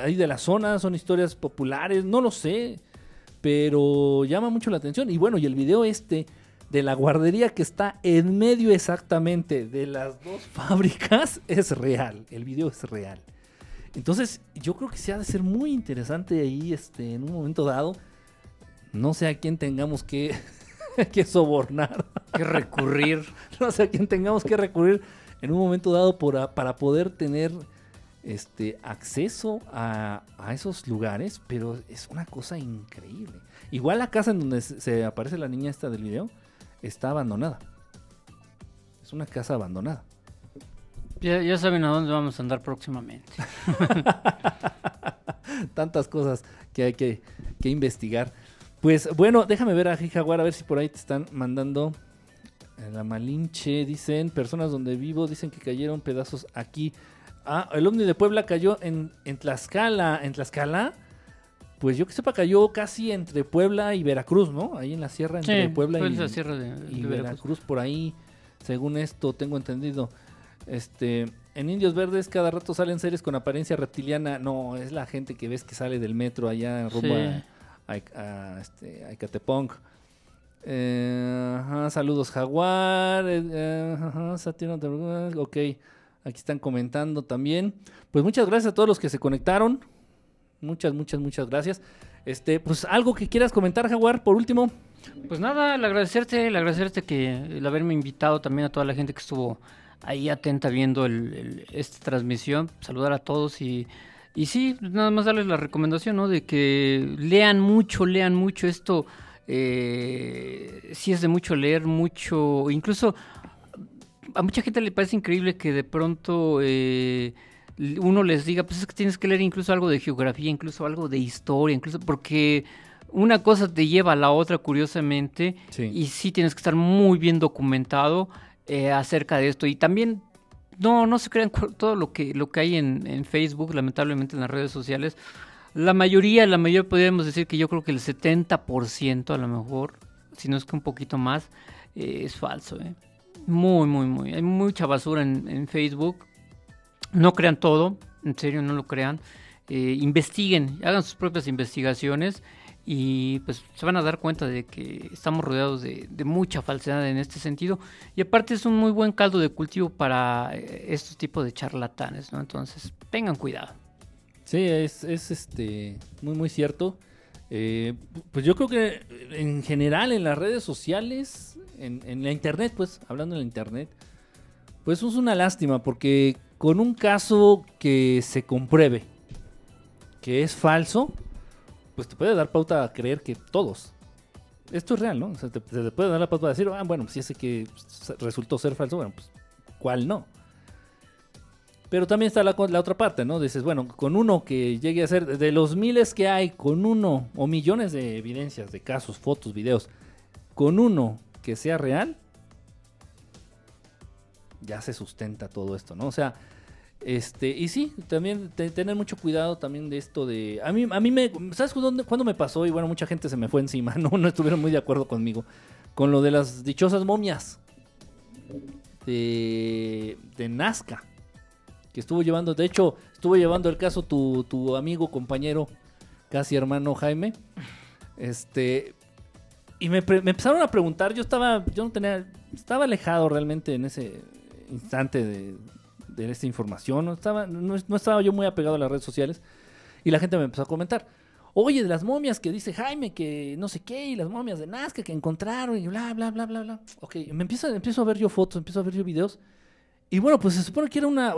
A: ahí de la zona, son historias populares, no lo sé, pero llama mucho la atención. Y bueno, y el video este de la guardería que está en medio exactamente de las dos fábricas es real, el video es real. Entonces, yo creo que se ha de ser muy interesante ahí, este, en un momento dado. No sé a quién tengamos que, que sobornar.
B: Que recurrir.
A: no sé a quién tengamos que recurrir en un momento dado para poder tener este, acceso a, esos lugares, pero es una cosa increíble. Igual la casa en donde se aparece la niña esta del video está abandonada. Es una casa abandonada.
B: Ya, saben a dónde vamos a andar próximamente.
A: Tantas cosas que hay que, investigar. Pues bueno, déjame ver a Jijaguar a ver si por ahí te están mandando la Malinche. Dicen, personas donde vivo, dicen que cayeron pedazos aquí. Ah, el ovni de Puebla cayó en, en Tlaxcala. En Tlaxcala, pues yo que sepa, cayó casi entre Puebla y Veracruz, ¿no? Ahí en la sierra entre Puebla y, Veracruz, por ahí. Según esto, tengo entendido. Este, en Indios Verdes cada rato salen series con apariencia reptiliana. No, es la gente que ves que sale del metro allá rumbo a, a, este, eh, saludos Jaguar. Eh, eh ok, aquí están comentando también. Pues muchas gracias a todos los que se conectaron. Muchas, muchas, muchas gracias. Este, pues algo que quieras comentar, Jaguar, por último.
B: Pues nada, el agradecerte, el agradecerte que el haberme invitado también a toda la gente que estuvo ahí atenta viendo esta transmisión, saludar a todos y, y sí, nada más darles la recomendación, ¿no? De que lean mucho, lean mucho esto. Eh, sí es de mucho leer, mucho, incluso a mucha gente le parece increíble que de pronto eh, uno les diga, pues es que tienes que leer incluso algo de geografía, incluso algo de historia, incluso porque una cosa te lleva a la otra curiosamente y sí tienes que estar muy bien documentado eh, acerca de esto. Y también, no, no se crean todo lo que, lo que hay en, Facebook, lamentablemente en las redes sociales. La mayoría, la mayoría podríamos decir que yo creo que el 70% a lo mejor, si no es que un poquito más, eh, es falso. ¿eh? Muy, muy, muy. Hay mucha basura en, Facebook. No crean todo, en serio, no lo crean. investiguen, hagan sus propias investigaciones y pues se van a dar cuenta de que estamos rodeados de, mucha falsedad en este sentido y aparte es un muy buen caldo de cultivo para eh, estos tipos de charlatanes, ¿no? Entonces tengan cuidado.
A: Sí, es, este muy muy cierto. Eh, pues yo creo que en general en las redes sociales, en, en la internet, pues hablando en la internet, pues es una lástima porque con un caso que se compruebe que es falso, pues te puede dar pauta a creer que todos. Esto es real, ¿no? O sea, te, puede dar la pauta a decir, ah, bueno, si ese que resultó ser falso, bueno, pues, ¿cuál no? Pero también está la, la, otra parte, ¿no? Dices, bueno, con uno que llegue a ser, de los miles que hay, con uno, o millones de evidencias, de casos, fotos, videos, con uno que sea real, ya se sustenta todo esto, ¿no? O sea, este, y sí, también tener mucho cuidado también de esto de... A mí, a mí me... ¿Sabes cuándo, me pasó? Y bueno, mucha gente se me fue encima, ¿no? No estuvieron muy de acuerdo conmigo. Con lo de las dichosas momias. De, de Nazca. Que estuvo llevando, de hecho, estuvo llevando el caso tu, tu amigo, compañero, casi hermano Jaime. Este... Y me empezaron a preguntar, yo estaba, yo no tenía, estaba alejado realmente en ese instante de, esta información. No estaba, no, estaba yo muy apegado a las redes sociales. Y la gente me empezó a comentar. Oye, de las momias que dice Jaime, que no sé qué, y las momias de Nazca que encontraron, y bla, bla, bla, bla, bla. Ok, me empiezo, empiezo a ver yo fotos, empiezo a ver yo videos. Y bueno, pues se supone que era una.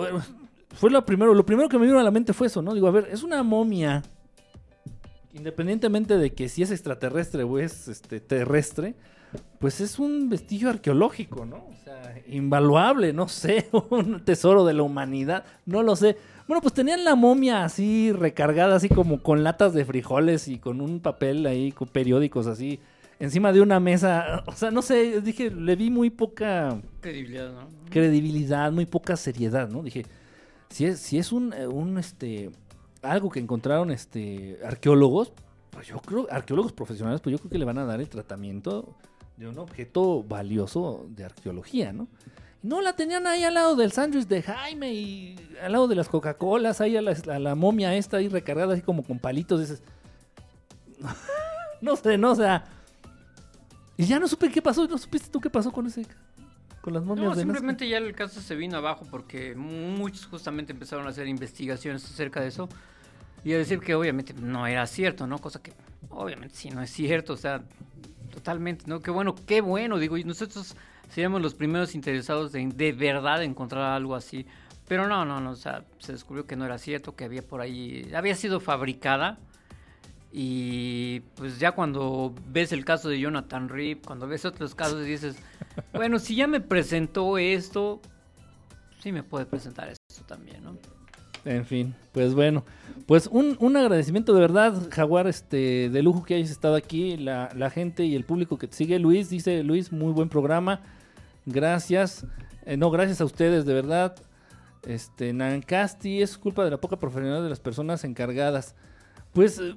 A: Fue lo primero, lo primero que me vino a la mente fue eso, ¿no? Digo, a ver, es una momia. Independientemente de que si es extraterrestre o es este, terrestre, pues es un vestigio arqueológico, ¿no? O sea, invaluable, no sé, un tesoro de la humanidad, no lo sé. Bueno, pues tenían la momia así recargada, así como con latas de frijoles y con un papel ahí, con periódicos así, encima de una mesa. O sea, no sé, dije, le vi muy poca...
B: Credibilidad, ¿no?
A: Credibilidad, muy poca seriedad, ¿no? Dije, si es, si es un, un este, algo que encontraron este arqueólogos, pues yo creo, arqueólogos profesionales, pues yo creo que le van a dar el tratamiento de un objeto valioso de arqueología, ¿no? No, la tenían ahí al lado del sándwich de Jaime y al lado de las Coca-Colas, ahí a la, momia esta ahí recargada así como con palitos. Dices, no sé, no, o sea... Y ya no supe qué pasó, ¿no supiste tú qué pasó con ese con las momias
B: no, simplemente ya el caso se vino abajo porque muchos justamente empezaron a hacer investigaciones acerca de eso y a decir que obviamente no era cierto, ¿no? Cosa que obviamente sí no es cierto, o sea, totalmente, ¿no? Qué bueno, qué bueno, digo, y nosotros seríamos los primeros interesados en de verdad encontrar algo así. Pero no, no, no, o sea, se descubrió que no era cierto, que había por ahí, había sido fabricada. Y pues ya cuando ves el caso de Jonathan Rip, cuando ves otros casos dices, bueno, si ya me presentó esto, sí me puede presentar esto también, ¿no?
A: En fin, pues bueno, pues un, un agradecimiento de verdad, Jaguar, este, de lujo que hayas estado aquí, la, la gente y el público que te sigue. Luis dice, Luis, muy buen programa. Gracias. Eh, no, gracias a ustedes, de verdad. Este, Nancasti es culpa de la poca profesionalidad de las personas encargadas. Pues, eh,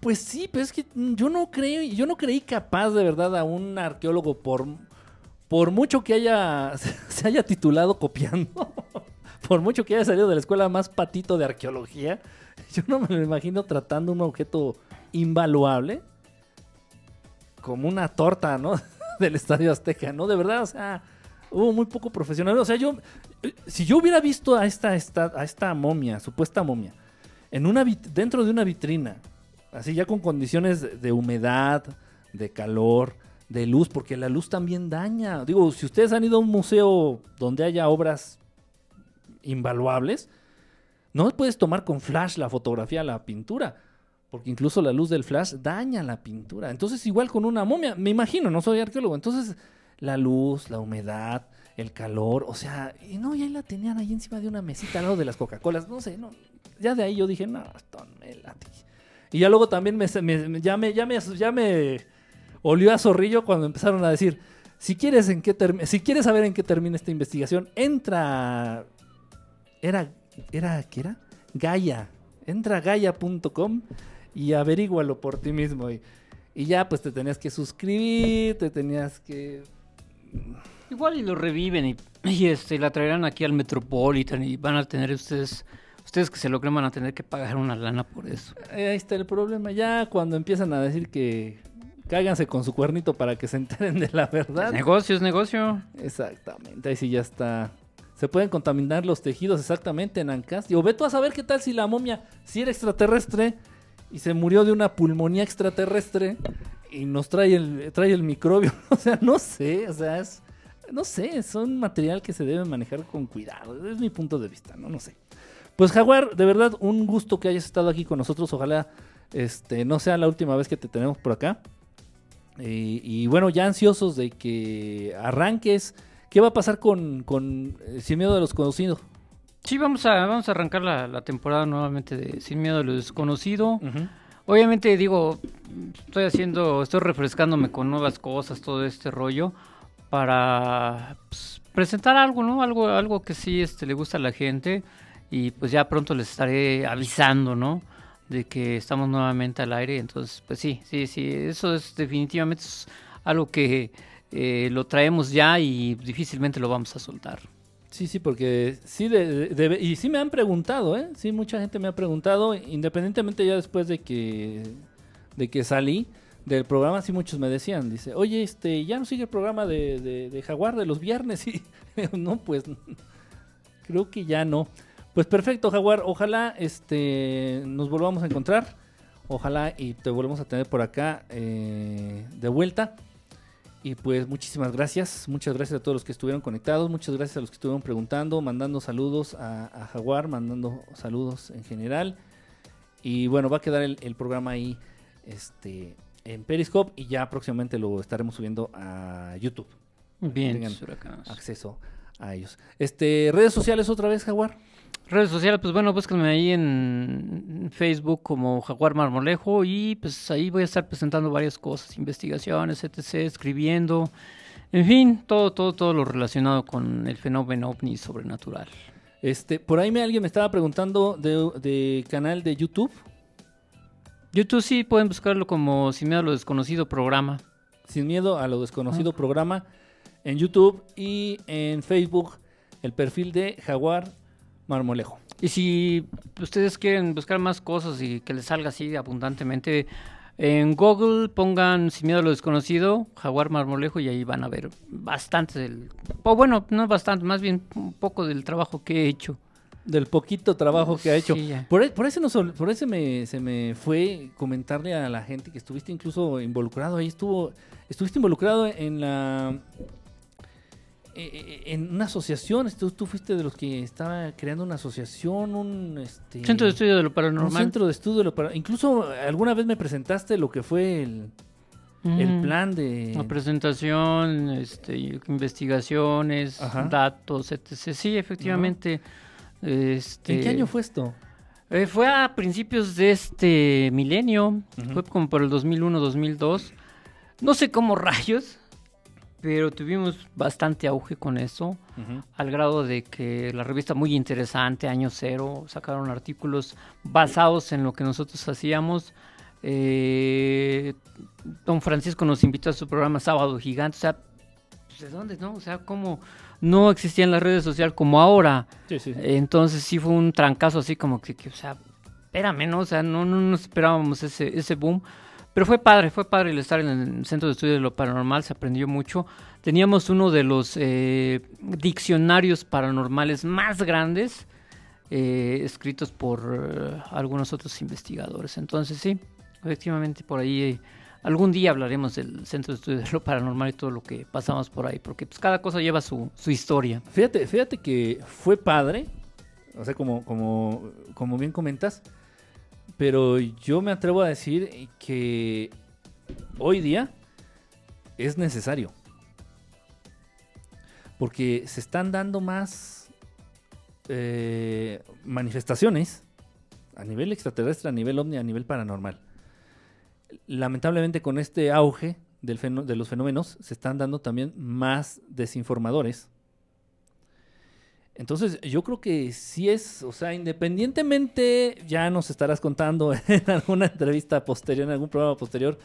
A: pues sí, pero es que yo no creo, yo no creí capaz de verdad a un arqueólogo por, por mucho que haya se haya titulado copiando, por mucho que haya salido de la escuela más patito de arqueología, yo no me lo imagino tratando un objeto invaluable como una torta, ¿no? del Estadio Azteca, ¿no? De verdad, o sea, hubo muy poco profesional. O sea, yo, eh, si yo hubiera visto a esta, esta, a esta momia, supuesta momia, en una dentro de una vitrina, así ya con condiciones de humedad, de calor, de luz, porque la luz también daña. Digo, si ustedes han ido a un museo donde haya obras invaluables, no puedes tomar con flash la fotografía, la pintura porque incluso la luz del flash daña la pintura. Entonces, igual con una momia, me imagino, no soy arqueólogo, entonces la luz, la humedad, el calor, o sea, y no, ya la tenían ahí encima de una mesita al lado de las Coca-Colas, no sé, no, ya de ahí yo dije, no, esto me Y ya luego también me, me, ya, me, ya olió a zorrillo cuando empezaron a decir, si quieres, en qué si quieres saber en qué termina esta investigación, entra, era, era, ¿qué era? Gaia, entra a gaia.com y averígualo por ti mismo. Y, y ya pues te tenías que suscribir, te tenías que...
B: Igual y lo reviven y, y, este, la traerán aquí al Metropolitan y van a tener ustedes, ustedes que se lo creen van a tener que pagar una lana por eso.
A: Eh, ahí está el problema, ya cuando empiezan a decir que cáganse con su cuernito para que se enteren de la verdad.
B: Negocio es negocio.
A: Exactamente, ahí sí ya está. Se pueden contaminar los tejidos exactamente en Ancast. O ve a saber qué tal si la momia, si era extraterrestre, y se murió de una pulmonía extraterrestre y nos trae el, trae el microbio. o sea, no sé, o sea, es, no sé, es un material que se debe manejar con cuidado. Es mi punto de vista, ¿no? No sé. Pues Jaguar, de verdad, un gusto que hayas estado aquí con nosotros. Ojalá este, no sea la última vez que te tenemos por acá. Y, bueno, ya ansiosos de que arranques. ¿Qué va a pasar con, con eh, Sin Miedo de los Conocidos?
B: Sí, vamos a, vamos a arrancar la, temporada nuevamente de Sin Miedo a lo Desconocido. Obviamente, digo, estoy haciendo, estoy refrescándome con nuevas cosas, todo este rollo, para pues, presentar algo, ¿no? Algo, algo que sí este, le gusta a la gente. Y pues ya pronto les estaré avisando, ¿no? De que estamos nuevamente al aire. Entonces, pues sí, sí, sí, eso es definitivamente algo que eh, lo traemos ya y difícilmente lo vamos a soltar.
A: Sí, sí, porque sí, y sí me han preguntado, ¿eh? Sí, mucha gente me ha preguntado, independientemente ya después de que, de que salí del programa, sí muchos me decían, dice, oye, este, ya no sigue el programa de, de, Jaguar de los viernes, y no, pues, creo que ya no. Pues perfecto, Jaguar, ojalá este, nos volvamos a encontrar, ojalá y te volvemos a tener por acá eh, de vuelta. Y pues muchísimas gracias, muchas gracias a todos los que estuvieron conectados, muchas gracias a los que estuvieron preguntando, mandando saludos a, Jaguar, mandando saludos en general. Y bueno, va a quedar el, programa ahí este, en Periscope y ya próximamente lo estaremos subiendo a YouTube.
B: Bien,
A: tengan acceso a ellos. Este, redes sociales otra vez, Jaguar.
B: Redes sociales, pues bueno, búsquenme ahí en Facebook como Jaguar Marmolejo y pues ahí voy a estar presentando varias cosas, investigaciones, etc., escribiendo, en fin, todo, todo, todo lo relacionado con el fenómeno ovni sobrenatural.
A: Este, por ahí me, alguien me estaba preguntando de, de canal de YouTube.
B: YouTube sí pueden buscarlo como Sin Miedo a lo Desconocido programa.
A: Sin Miedo a lo Desconocido programa en YouTube y en Facebook el perfil de Jaguar Marmolejo.
B: Y si ustedes quieren buscar más cosas y que les salga así abundantemente, en Google pongan Sin Miedo a lo Desconocido, Jaguar Marmolejo, y ahí van a ver bastante del... O bueno, no bastante, más bien un poco del trabajo que he hecho.
A: Del poquito trabajo que ha hecho. por, e, por, eso por eso me, se me fue comentarle a la gente que estuviste incluso involucrado ahí. Estuvo, estuviste involucrado en la eh, eh, en una asociación, tú, tú, fuiste de los que estaba creando una asociación, un este,
B: centro de estudio de lo paranormal.
A: Un centro de estudio de lo paranormal. Incluso alguna vez me presentaste lo que fue el, el plan de...
B: La presentación, este, investigaciones, datos, etc. Sí, efectivamente. este,
A: ¿En qué año fue esto?
B: Eh, fue a principios de este milenio, fue como por el 2001-2002. No sé cómo rayos, pero tuvimos bastante auge con eso, al grado de que la revista muy interesante, Año Cero, sacaron artículos basados en lo que nosotros hacíamos. Eh, don Francisco nos invitó a su programa Sábado Gigante, o sea, pues, ¿de dónde, no? O sea, cómo no existían las redes sociales como ahora. Entonces sí fue un trancazo así como que, o sea, espérame, ¿no? O sea, no, no nos esperábamos ese, ese boom. Pero fue padre, fue padre el estar en el Centro de Estudio de lo Paranormal, se aprendió mucho. Teníamos uno de los eh, diccionarios paranormales más grandes, eh, escritos por eh, algunos otros investigadores. Entonces sí, efectivamente por ahí algún día hablaremos del Centro de Estudio de lo Paranormal y todo lo que pasamos por ahí, porque pues cada cosa lleva su, su historia.
A: Fíjate, fíjate que fue padre, o sea, como, como, como bien comentas, pero yo me atrevo a decir que hoy día es necesario. Porque se están dando más eh, manifestaciones a nivel extraterrestre, a nivel ovni, a nivel paranormal. Lamentablemente con este auge de los fenómenos se están dando también más desinformadores entonces, yo creo que sí es, o sea, independientemente, ya nos estarás contando en alguna entrevista posterior, en algún programa posterior,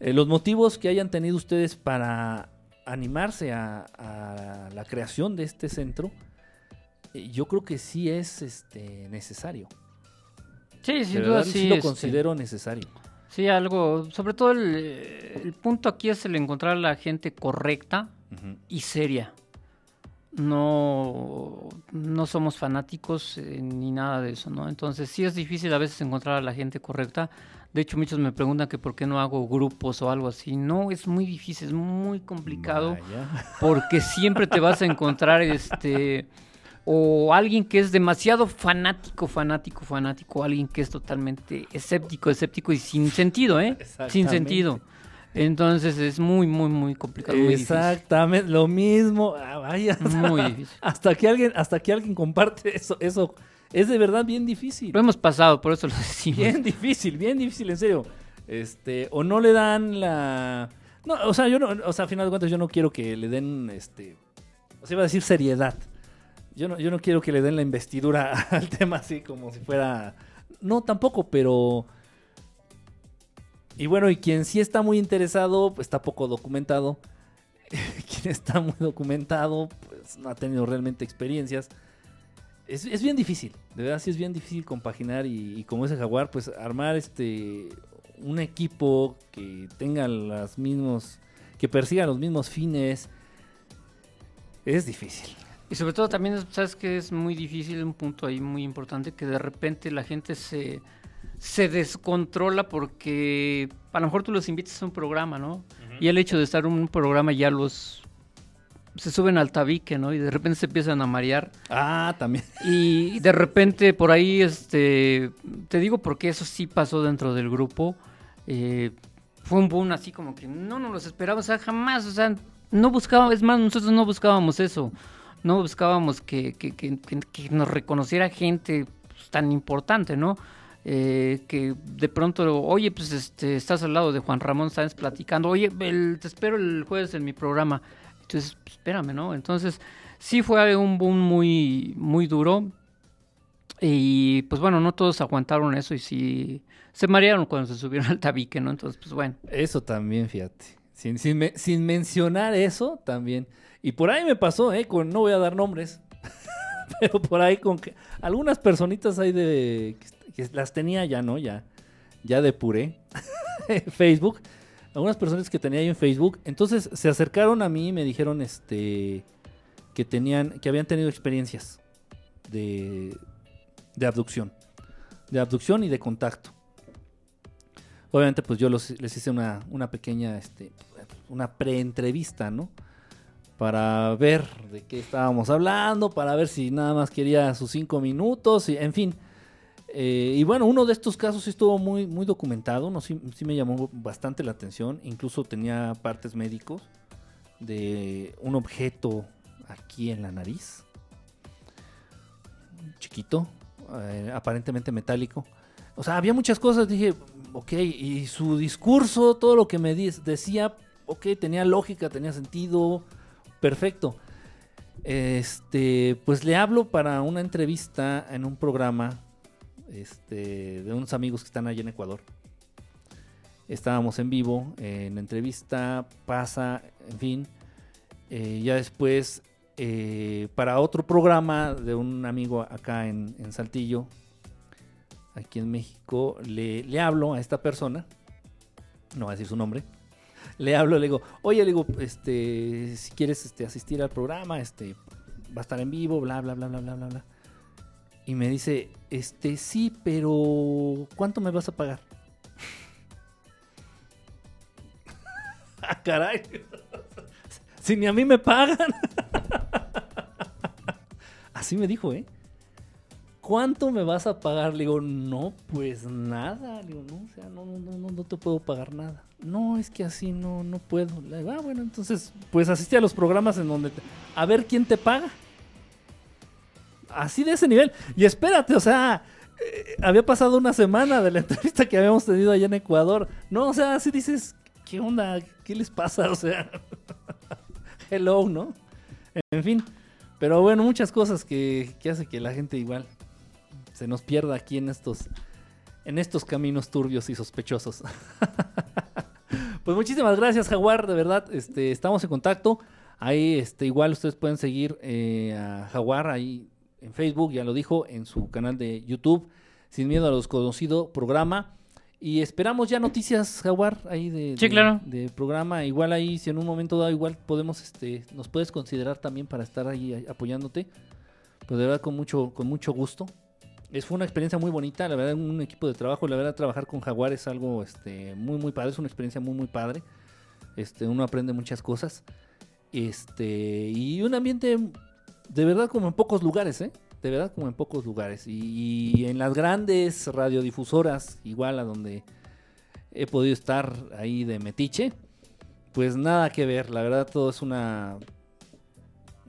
A: eh, los motivos que hayan tenido ustedes para animarse a, la creación de este centro, eh, yo creo que sí es este, necesario.
B: Sí, sin duda sí.
A: lo
B: este,
A: considero necesario.
B: Sí, algo, sobre todo el, punto aquí es el encontrar a la gente correcta y seria no, no somos fanáticos eh, ni nada de eso, ¿no? Entonces sí es difícil a veces encontrar a la gente correcta. De hecho, muchos me preguntan que por qué no hago grupos o algo así. No, es muy difícil, es muy complicado porque siempre te vas a encontrar este o alguien que es demasiado fanático, fanático, fanático, alguien que es totalmente escéptico, escéptico y sin sentido, ¿eh? Sin sentido. Entonces es muy, muy, muy complicado.
A: Exactamente, lo mismo. Ah, vaya.
B: Muy difícil.
A: Hasta que alguien, hasta que alguien comparte eso, eso es de verdad bien difícil.
B: Lo hemos pasado, por eso lo decimos.
A: Bien difícil, bien difícil, en serio. Este, o no le dan la. No, o sea, yo no, o sea, a final de cuentas, yo no quiero que le den este. O sea, iba a decir seriedad. Yo no, yo no quiero que le den la investidura al tema así como si fuera. No, tampoco, pero y bueno, y quien sí está muy interesado, pues está poco documentado. quien está muy documentado, pues no ha tenido realmente experiencias. Es, bien difícil, de verdad sí es bien difícil compaginar y, como ese jaguar, pues armar este un equipo que tenga los mismos, que persiga los mismos fines, es difícil.
B: Y sobre todo también, sabes que es muy difícil, un punto ahí muy importante, que de repente la gente se, se descontrola porque a lo mejor tú los invitas a un programa, ¿no? Y el hecho de estar en un programa ya los se suben al tabique, ¿no? Y de repente se empiezan a marear.
A: Ah, también.
B: Y de repente por ahí, este, te digo porque eso sí pasó dentro del grupo. Eh, fue un boom así como que no nos los esperábamos, o sea, jamás, o sea, no buscábamos, es más, nosotros no buscábamos eso, no buscábamos que, que, que, que nos reconociera gente pues, tan importante, ¿no? Eh, que de pronto, oye, pues este, estás al lado de Juan Ramón Sáenz platicando, oye, te espero el jueves en mi programa. Entonces, pues, espérame, ¿no? Entonces, sí fue un boom muy, muy duro. Y pues bueno, no todos aguantaron eso y sí se marearon cuando se subieron al tabique, ¿no? Entonces, pues bueno.
A: Eso también, fíjate. Sin, sin, mencionar eso también. Y por ahí me pasó, ¿eh? Con, no voy a dar nombres, pero por ahí con que algunas personitas ahí de... las tenía ya, ¿no? Ya, ya depuré. Facebook. Algunas personas que tenía ahí en Facebook. Entonces se acercaron a mí y me dijeron, este... que tenían... que habían tenido experiencias de de abducción. De abducción y de contacto. Obviamente, pues yo les hice una, una pequeña, este, una pre-entrevista, ¿no? Para ver de qué estábamos hablando, para ver si nada más quería sus cinco minutos, y, en fin. Eh, y bueno, uno de estos casos estuvo muy, muy documentado, ¿no? sí, sí me llamó bastante la atención, incluso tenía partes médicos de un objeto aquí en la nariz, chiquito, eh, aparentemente metálico. O sea, había muchas cosas, dije, ok, y su discurso, todo lo que me decía, ok, tenía lógica, tenía sentido, perfecto. Este, pues le hablo para una entrevista en un programa este, de unos amigos que están allá en Ecuador. Estábamos en vivo, en entrevista pasa, en fin. Eh, ya después eh, para otro programa de un amigo acá en, Saltillo, aquí en México, le, hablo a esta persona, no voy a decir su nombre, le hablo, le digo, oye, le digo, este, si quieres este, asistir al programa, este, va a estar en vivo, bla, bla, bla, bla, bla, bla, bla. Y me dice, este, sí, pero ¿cuánto me vas a pagar? ah, caray. si ni a mí me pagan. Así me dijo, ¿eh? ¿Cuánto me vas a pagar? Le digo, no, pues nada. Le digo, no, o sea, no, no, no, no te puedo pagar nada. No, es que así no, no puedo. Le digo, ah, bueno, entonces, pues asiste a los programas en donde... A ver quién te paga. Así de ese nivel. Y espérate, o sea, eh, había pasado una semana de la entrevista que habíamos tenido allá en Ecuador. No, o sea, así dices, ¿qué onda? ¿Qué les pasa? O sea, hello, ¿no? En fin. Pero bueno, muchas cosas que, que hace que la gente igual se nos pierda aquí en estos, en estos caminos turbios y sospechosos. pues muchísimas gracias, Jaguar, de verdad, este, estamos en contacto. Ahí este, igual ustedes pueden seguir eh, a Jaguar ahí en Facebook, ya lo dijo, en su canal de YouTube, Sin Miedo a los Conocido programa. Y esperamos ya noticias, Jaguar, ahí de, de, programa. Igual ahí, si en un momento dado, igual podemos, este, nos puedes considerar también para estar ahí apoyándote. Pues de verdad, con mucho, con mucho gusto. Es, fue una experiencia muy bonita, la verdad, un equipo de trabajo. La verdad, trabajar con Jaguar es algo este, muy, muy padre. Es una experiencia muy, muy padre. Este, uno aprende muchas cosas. Este, y un ambiente de verdad como en pocos lugares, ¿eh? de verdad como en pocos lugares. Y, en las grandes radiodifusoras, igual a donde he podido estar ahí de metiche, pues nada que ver. La verdad todo es una,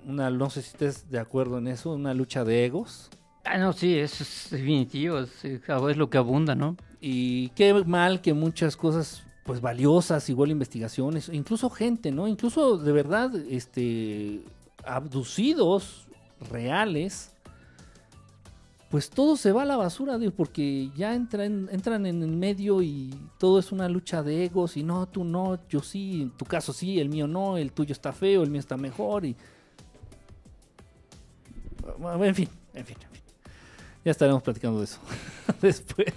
A: una no sé si estés de acuerdo en eso, una lucha de egos.
B: Ah, no, sí, eso es definitivo, es, es lo que abunda, ¿no?
A: Y qué mal que muchas cosas pues valiosas, igual investigaciones, incluso gente, ¿no? Incluso de verdad, este, abducidos reales, pues todo se va a la basura, digo, porque ya entran, entran en el medio y todo es una lucha de egos y no, tú no, yo sí, en tu caso sí, el mío no, el tuyo está feo, el mío está mejor y... En fin, en fin, en fin. Ya estaremos platicando de eso después.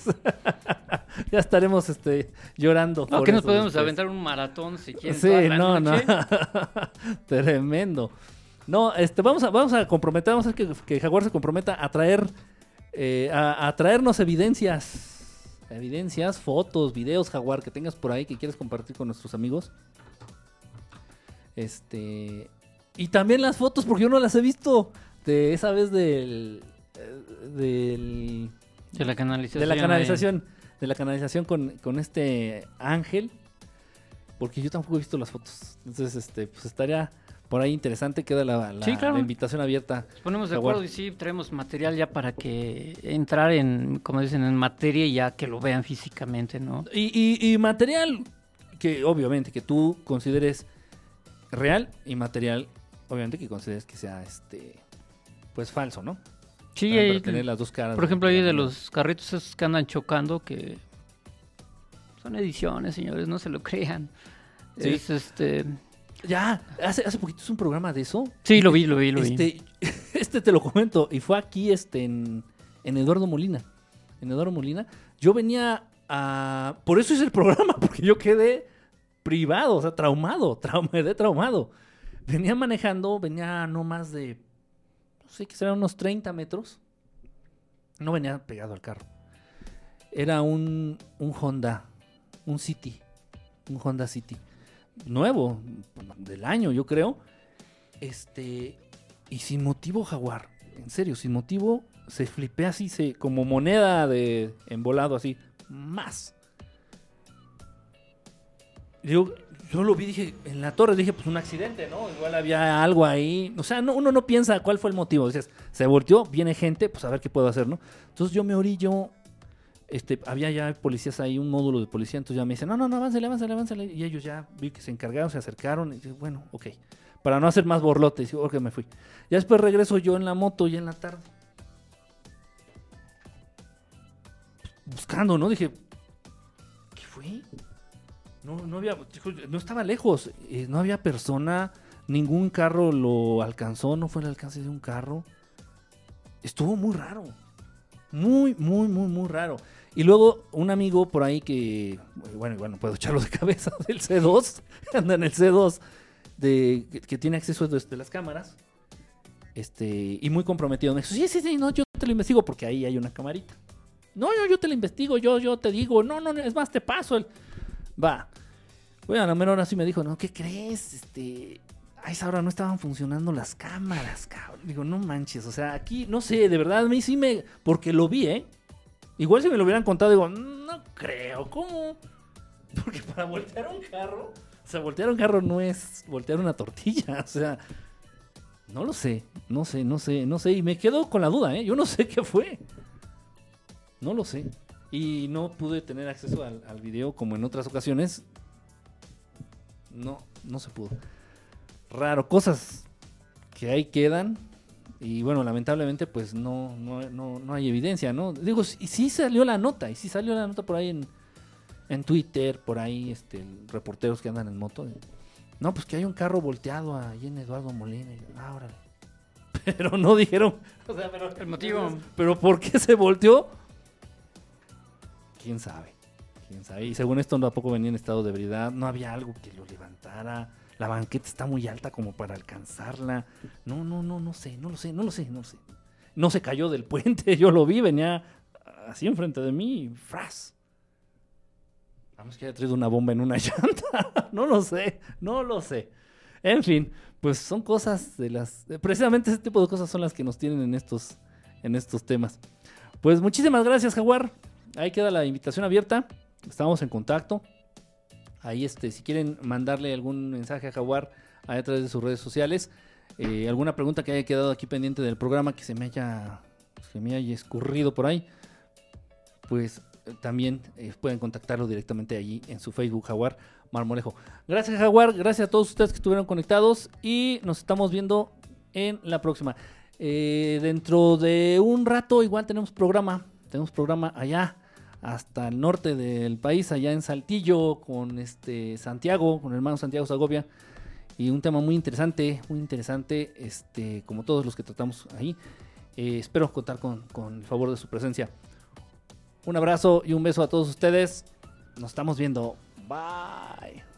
A: ya estaremos este, llorando.
B: No, que nos podemos aventar un maratón si quieres.
A: Sí, no, no. Tremendo. No, este, vamos a, vamos a comprometer, vamos a hacer que, que Jaguar se comprometa a traer eh, a, traernos evidencias, evidencias, fotos, videos, Jaguar, que tengas por ahí que quieres compartir con nuestros amigos. Este. Y también las fotos, porque yo no las he visto. De esa vez del. del
B: de la canalización.
A: De la canalización. De la canalización con, con, este ángel. Porque yo tampoco he visto las fotos. Entonces, este, pues estaría por ahí interesante, queda la, invitación abierta.
B: Nos ponemos de acuerdo y sí, traemos material ya para que entrar en, como dicen, en materia y ya que lo vean físicamente, ¿no?
A: Y, y, material que obviamente que tú consideres real y material, obviamente que consideres que sea este pues falso, ¿no?
B: Sí,
A: para, tener las dos caras.
B: Por ejemplo, hay de los carritos esos que andan chocando que son ediciones, señores, no se lo crean. Sí. Es este
A: ya, hace, hace poquito es un programa de eso.
B: Sí, lo vi, lo vi, lo
A: este,
B: vi.
A: Este te lo comento, y fue aquí este, en, en Eduardo Molina. En Eduardo Molina. Yo venía a... Por eso hice el programa, porque yo quedé privado, o sea, traumado, trauma, quedé traumado. Venía manejando, venía no más de, no sé, que serán unos 30 metros. No venía pegado al carro. Era un, un Honda, un City, un Honda City nuevo, del año, yo creo. Este, y sin motivo, Jaguar, en serio, sin motivo, se flipea así, se, como moneda de embolado, así, más. Yo, yo lo vi, dije, en la torre, dije, pues un accidente, ¿no? Igual había algo ahí. O sea, no, uno no piensa cuál fue el motivo. Dices, se volteó, viene gente, pues a ver qué puedo hacer, ¿no? Entonces yo me orillo este, había ya policías ahí, un módulo de policía, entonces ya me dicen, no, no, no, aváncele, aváncele, aváncele. Y ellos ya vi que se encargaron, se acercaron, y dije, bueno, ok. Para no hacer más borlotes, ok, me fui. Ya después regreso yo en la moto y en la tarde. Buscando, ¿no? Dije, ¿qué fue? No, no había, no estaba lejos, eh, no había persona, ningún carro lo alcanzó, no fue el alcance de un carro. Estuvo muy raro. Muy, muy, muy, muy raro. Y luego un amigo por ahí que, bueno, bueno, puedo echarlo de cabeza, del C2, anda en el C2, de, que, tiene acceso desde las cámaras, este, y muy comprometido. Me dijo, sí, sí, sí, no, yo te lo investigo porque ahí hay una camarita. No, yo, yo te lo investigo, yo, yo te digo, no, no, es más, te paso el... Va. Bueno, a la menor así me dijo, no, ¿qué crees? Este, a esa hora no estaban funcionando las cámaras, cabrón. Digo, no manches, o sea, aquí, no sé, de verdad, a mí sí me... Porque lo vi, ¿eh? Igual si me lo hubieran contado, digo, no creo, ¿cómo? Porque para voltear un carro, o sea, voltear un carro no es voltear una tortilla, o sea, no lo sé, no sé, no sé, no sé, y me quedo con la duda, ¿eh? Yo no sé qué fue. No lo sé. Y no pude tener acceso al, al video como en otras ocasiones. No, no se pudo. Raro, cosas que ahí quedan y bueno, lamentablemente, pues no, no, no, no hay evidencia, ¿no? Digo, y sí salió la nota, y sí salió la nota por ahí en, en Twitter, por ahí, este, reporteros que andan en moto. No, pues que hay un carro volteado ahí en Eduardo Molina. Ah, Pero no dijeron. O sea, pero,
B: el motivo.
A: Pero ¿por qué se volteó? ¿Quién sabe? ¿Quién sabe? Y según esto tampoco venía en estado de ebriedad. No había algo que lo levantara la banqueta está muy alta como para alcanzarla. No, no, no, no sé, no lo sé, no lo sé, no lo sé. No se cayó del puente, yo lo vi, venía así enfrente de mí, fras. Vamos que haya traído una bomba en una llanta. no lo sé, no lo sé. En fin, pues son cosas de las. Precisamente ese tipo de cosas son las que nos tienen en estos, en estos temas. Pues muchísimas gracias, Jaguar. Ahí queda la invitación abierta. Estamos en contacto. Ahí, este, si quieren mandarle algún mensaje a Jaguar a través de sus redes sociales, eh, alguna pregunta que haya quedado aquí pendiente del programa que se me haya, escurrido por ahí, pues eh, también eh, pueden contactarlo directamente allí en su Facebook Jaguar Marmolejo. Gracias Jaguar, gracias a todos ustedes que estuvieron conectados y nos estamos viendo en la próxima. dentro de un rato igual tenemos programa, tenemos programa allá hasta el norte del país, allá en Saltillo, con este Santiago, con el hermano Santiago Zagovia. Y un tema muy interesante, muy interesante, este, como todos los que tratamos ahí. Eh, espero contar con, con el favor de su presencia. Un abrazo y un beso a todos ustedes. Nos estamos viendo. Bye.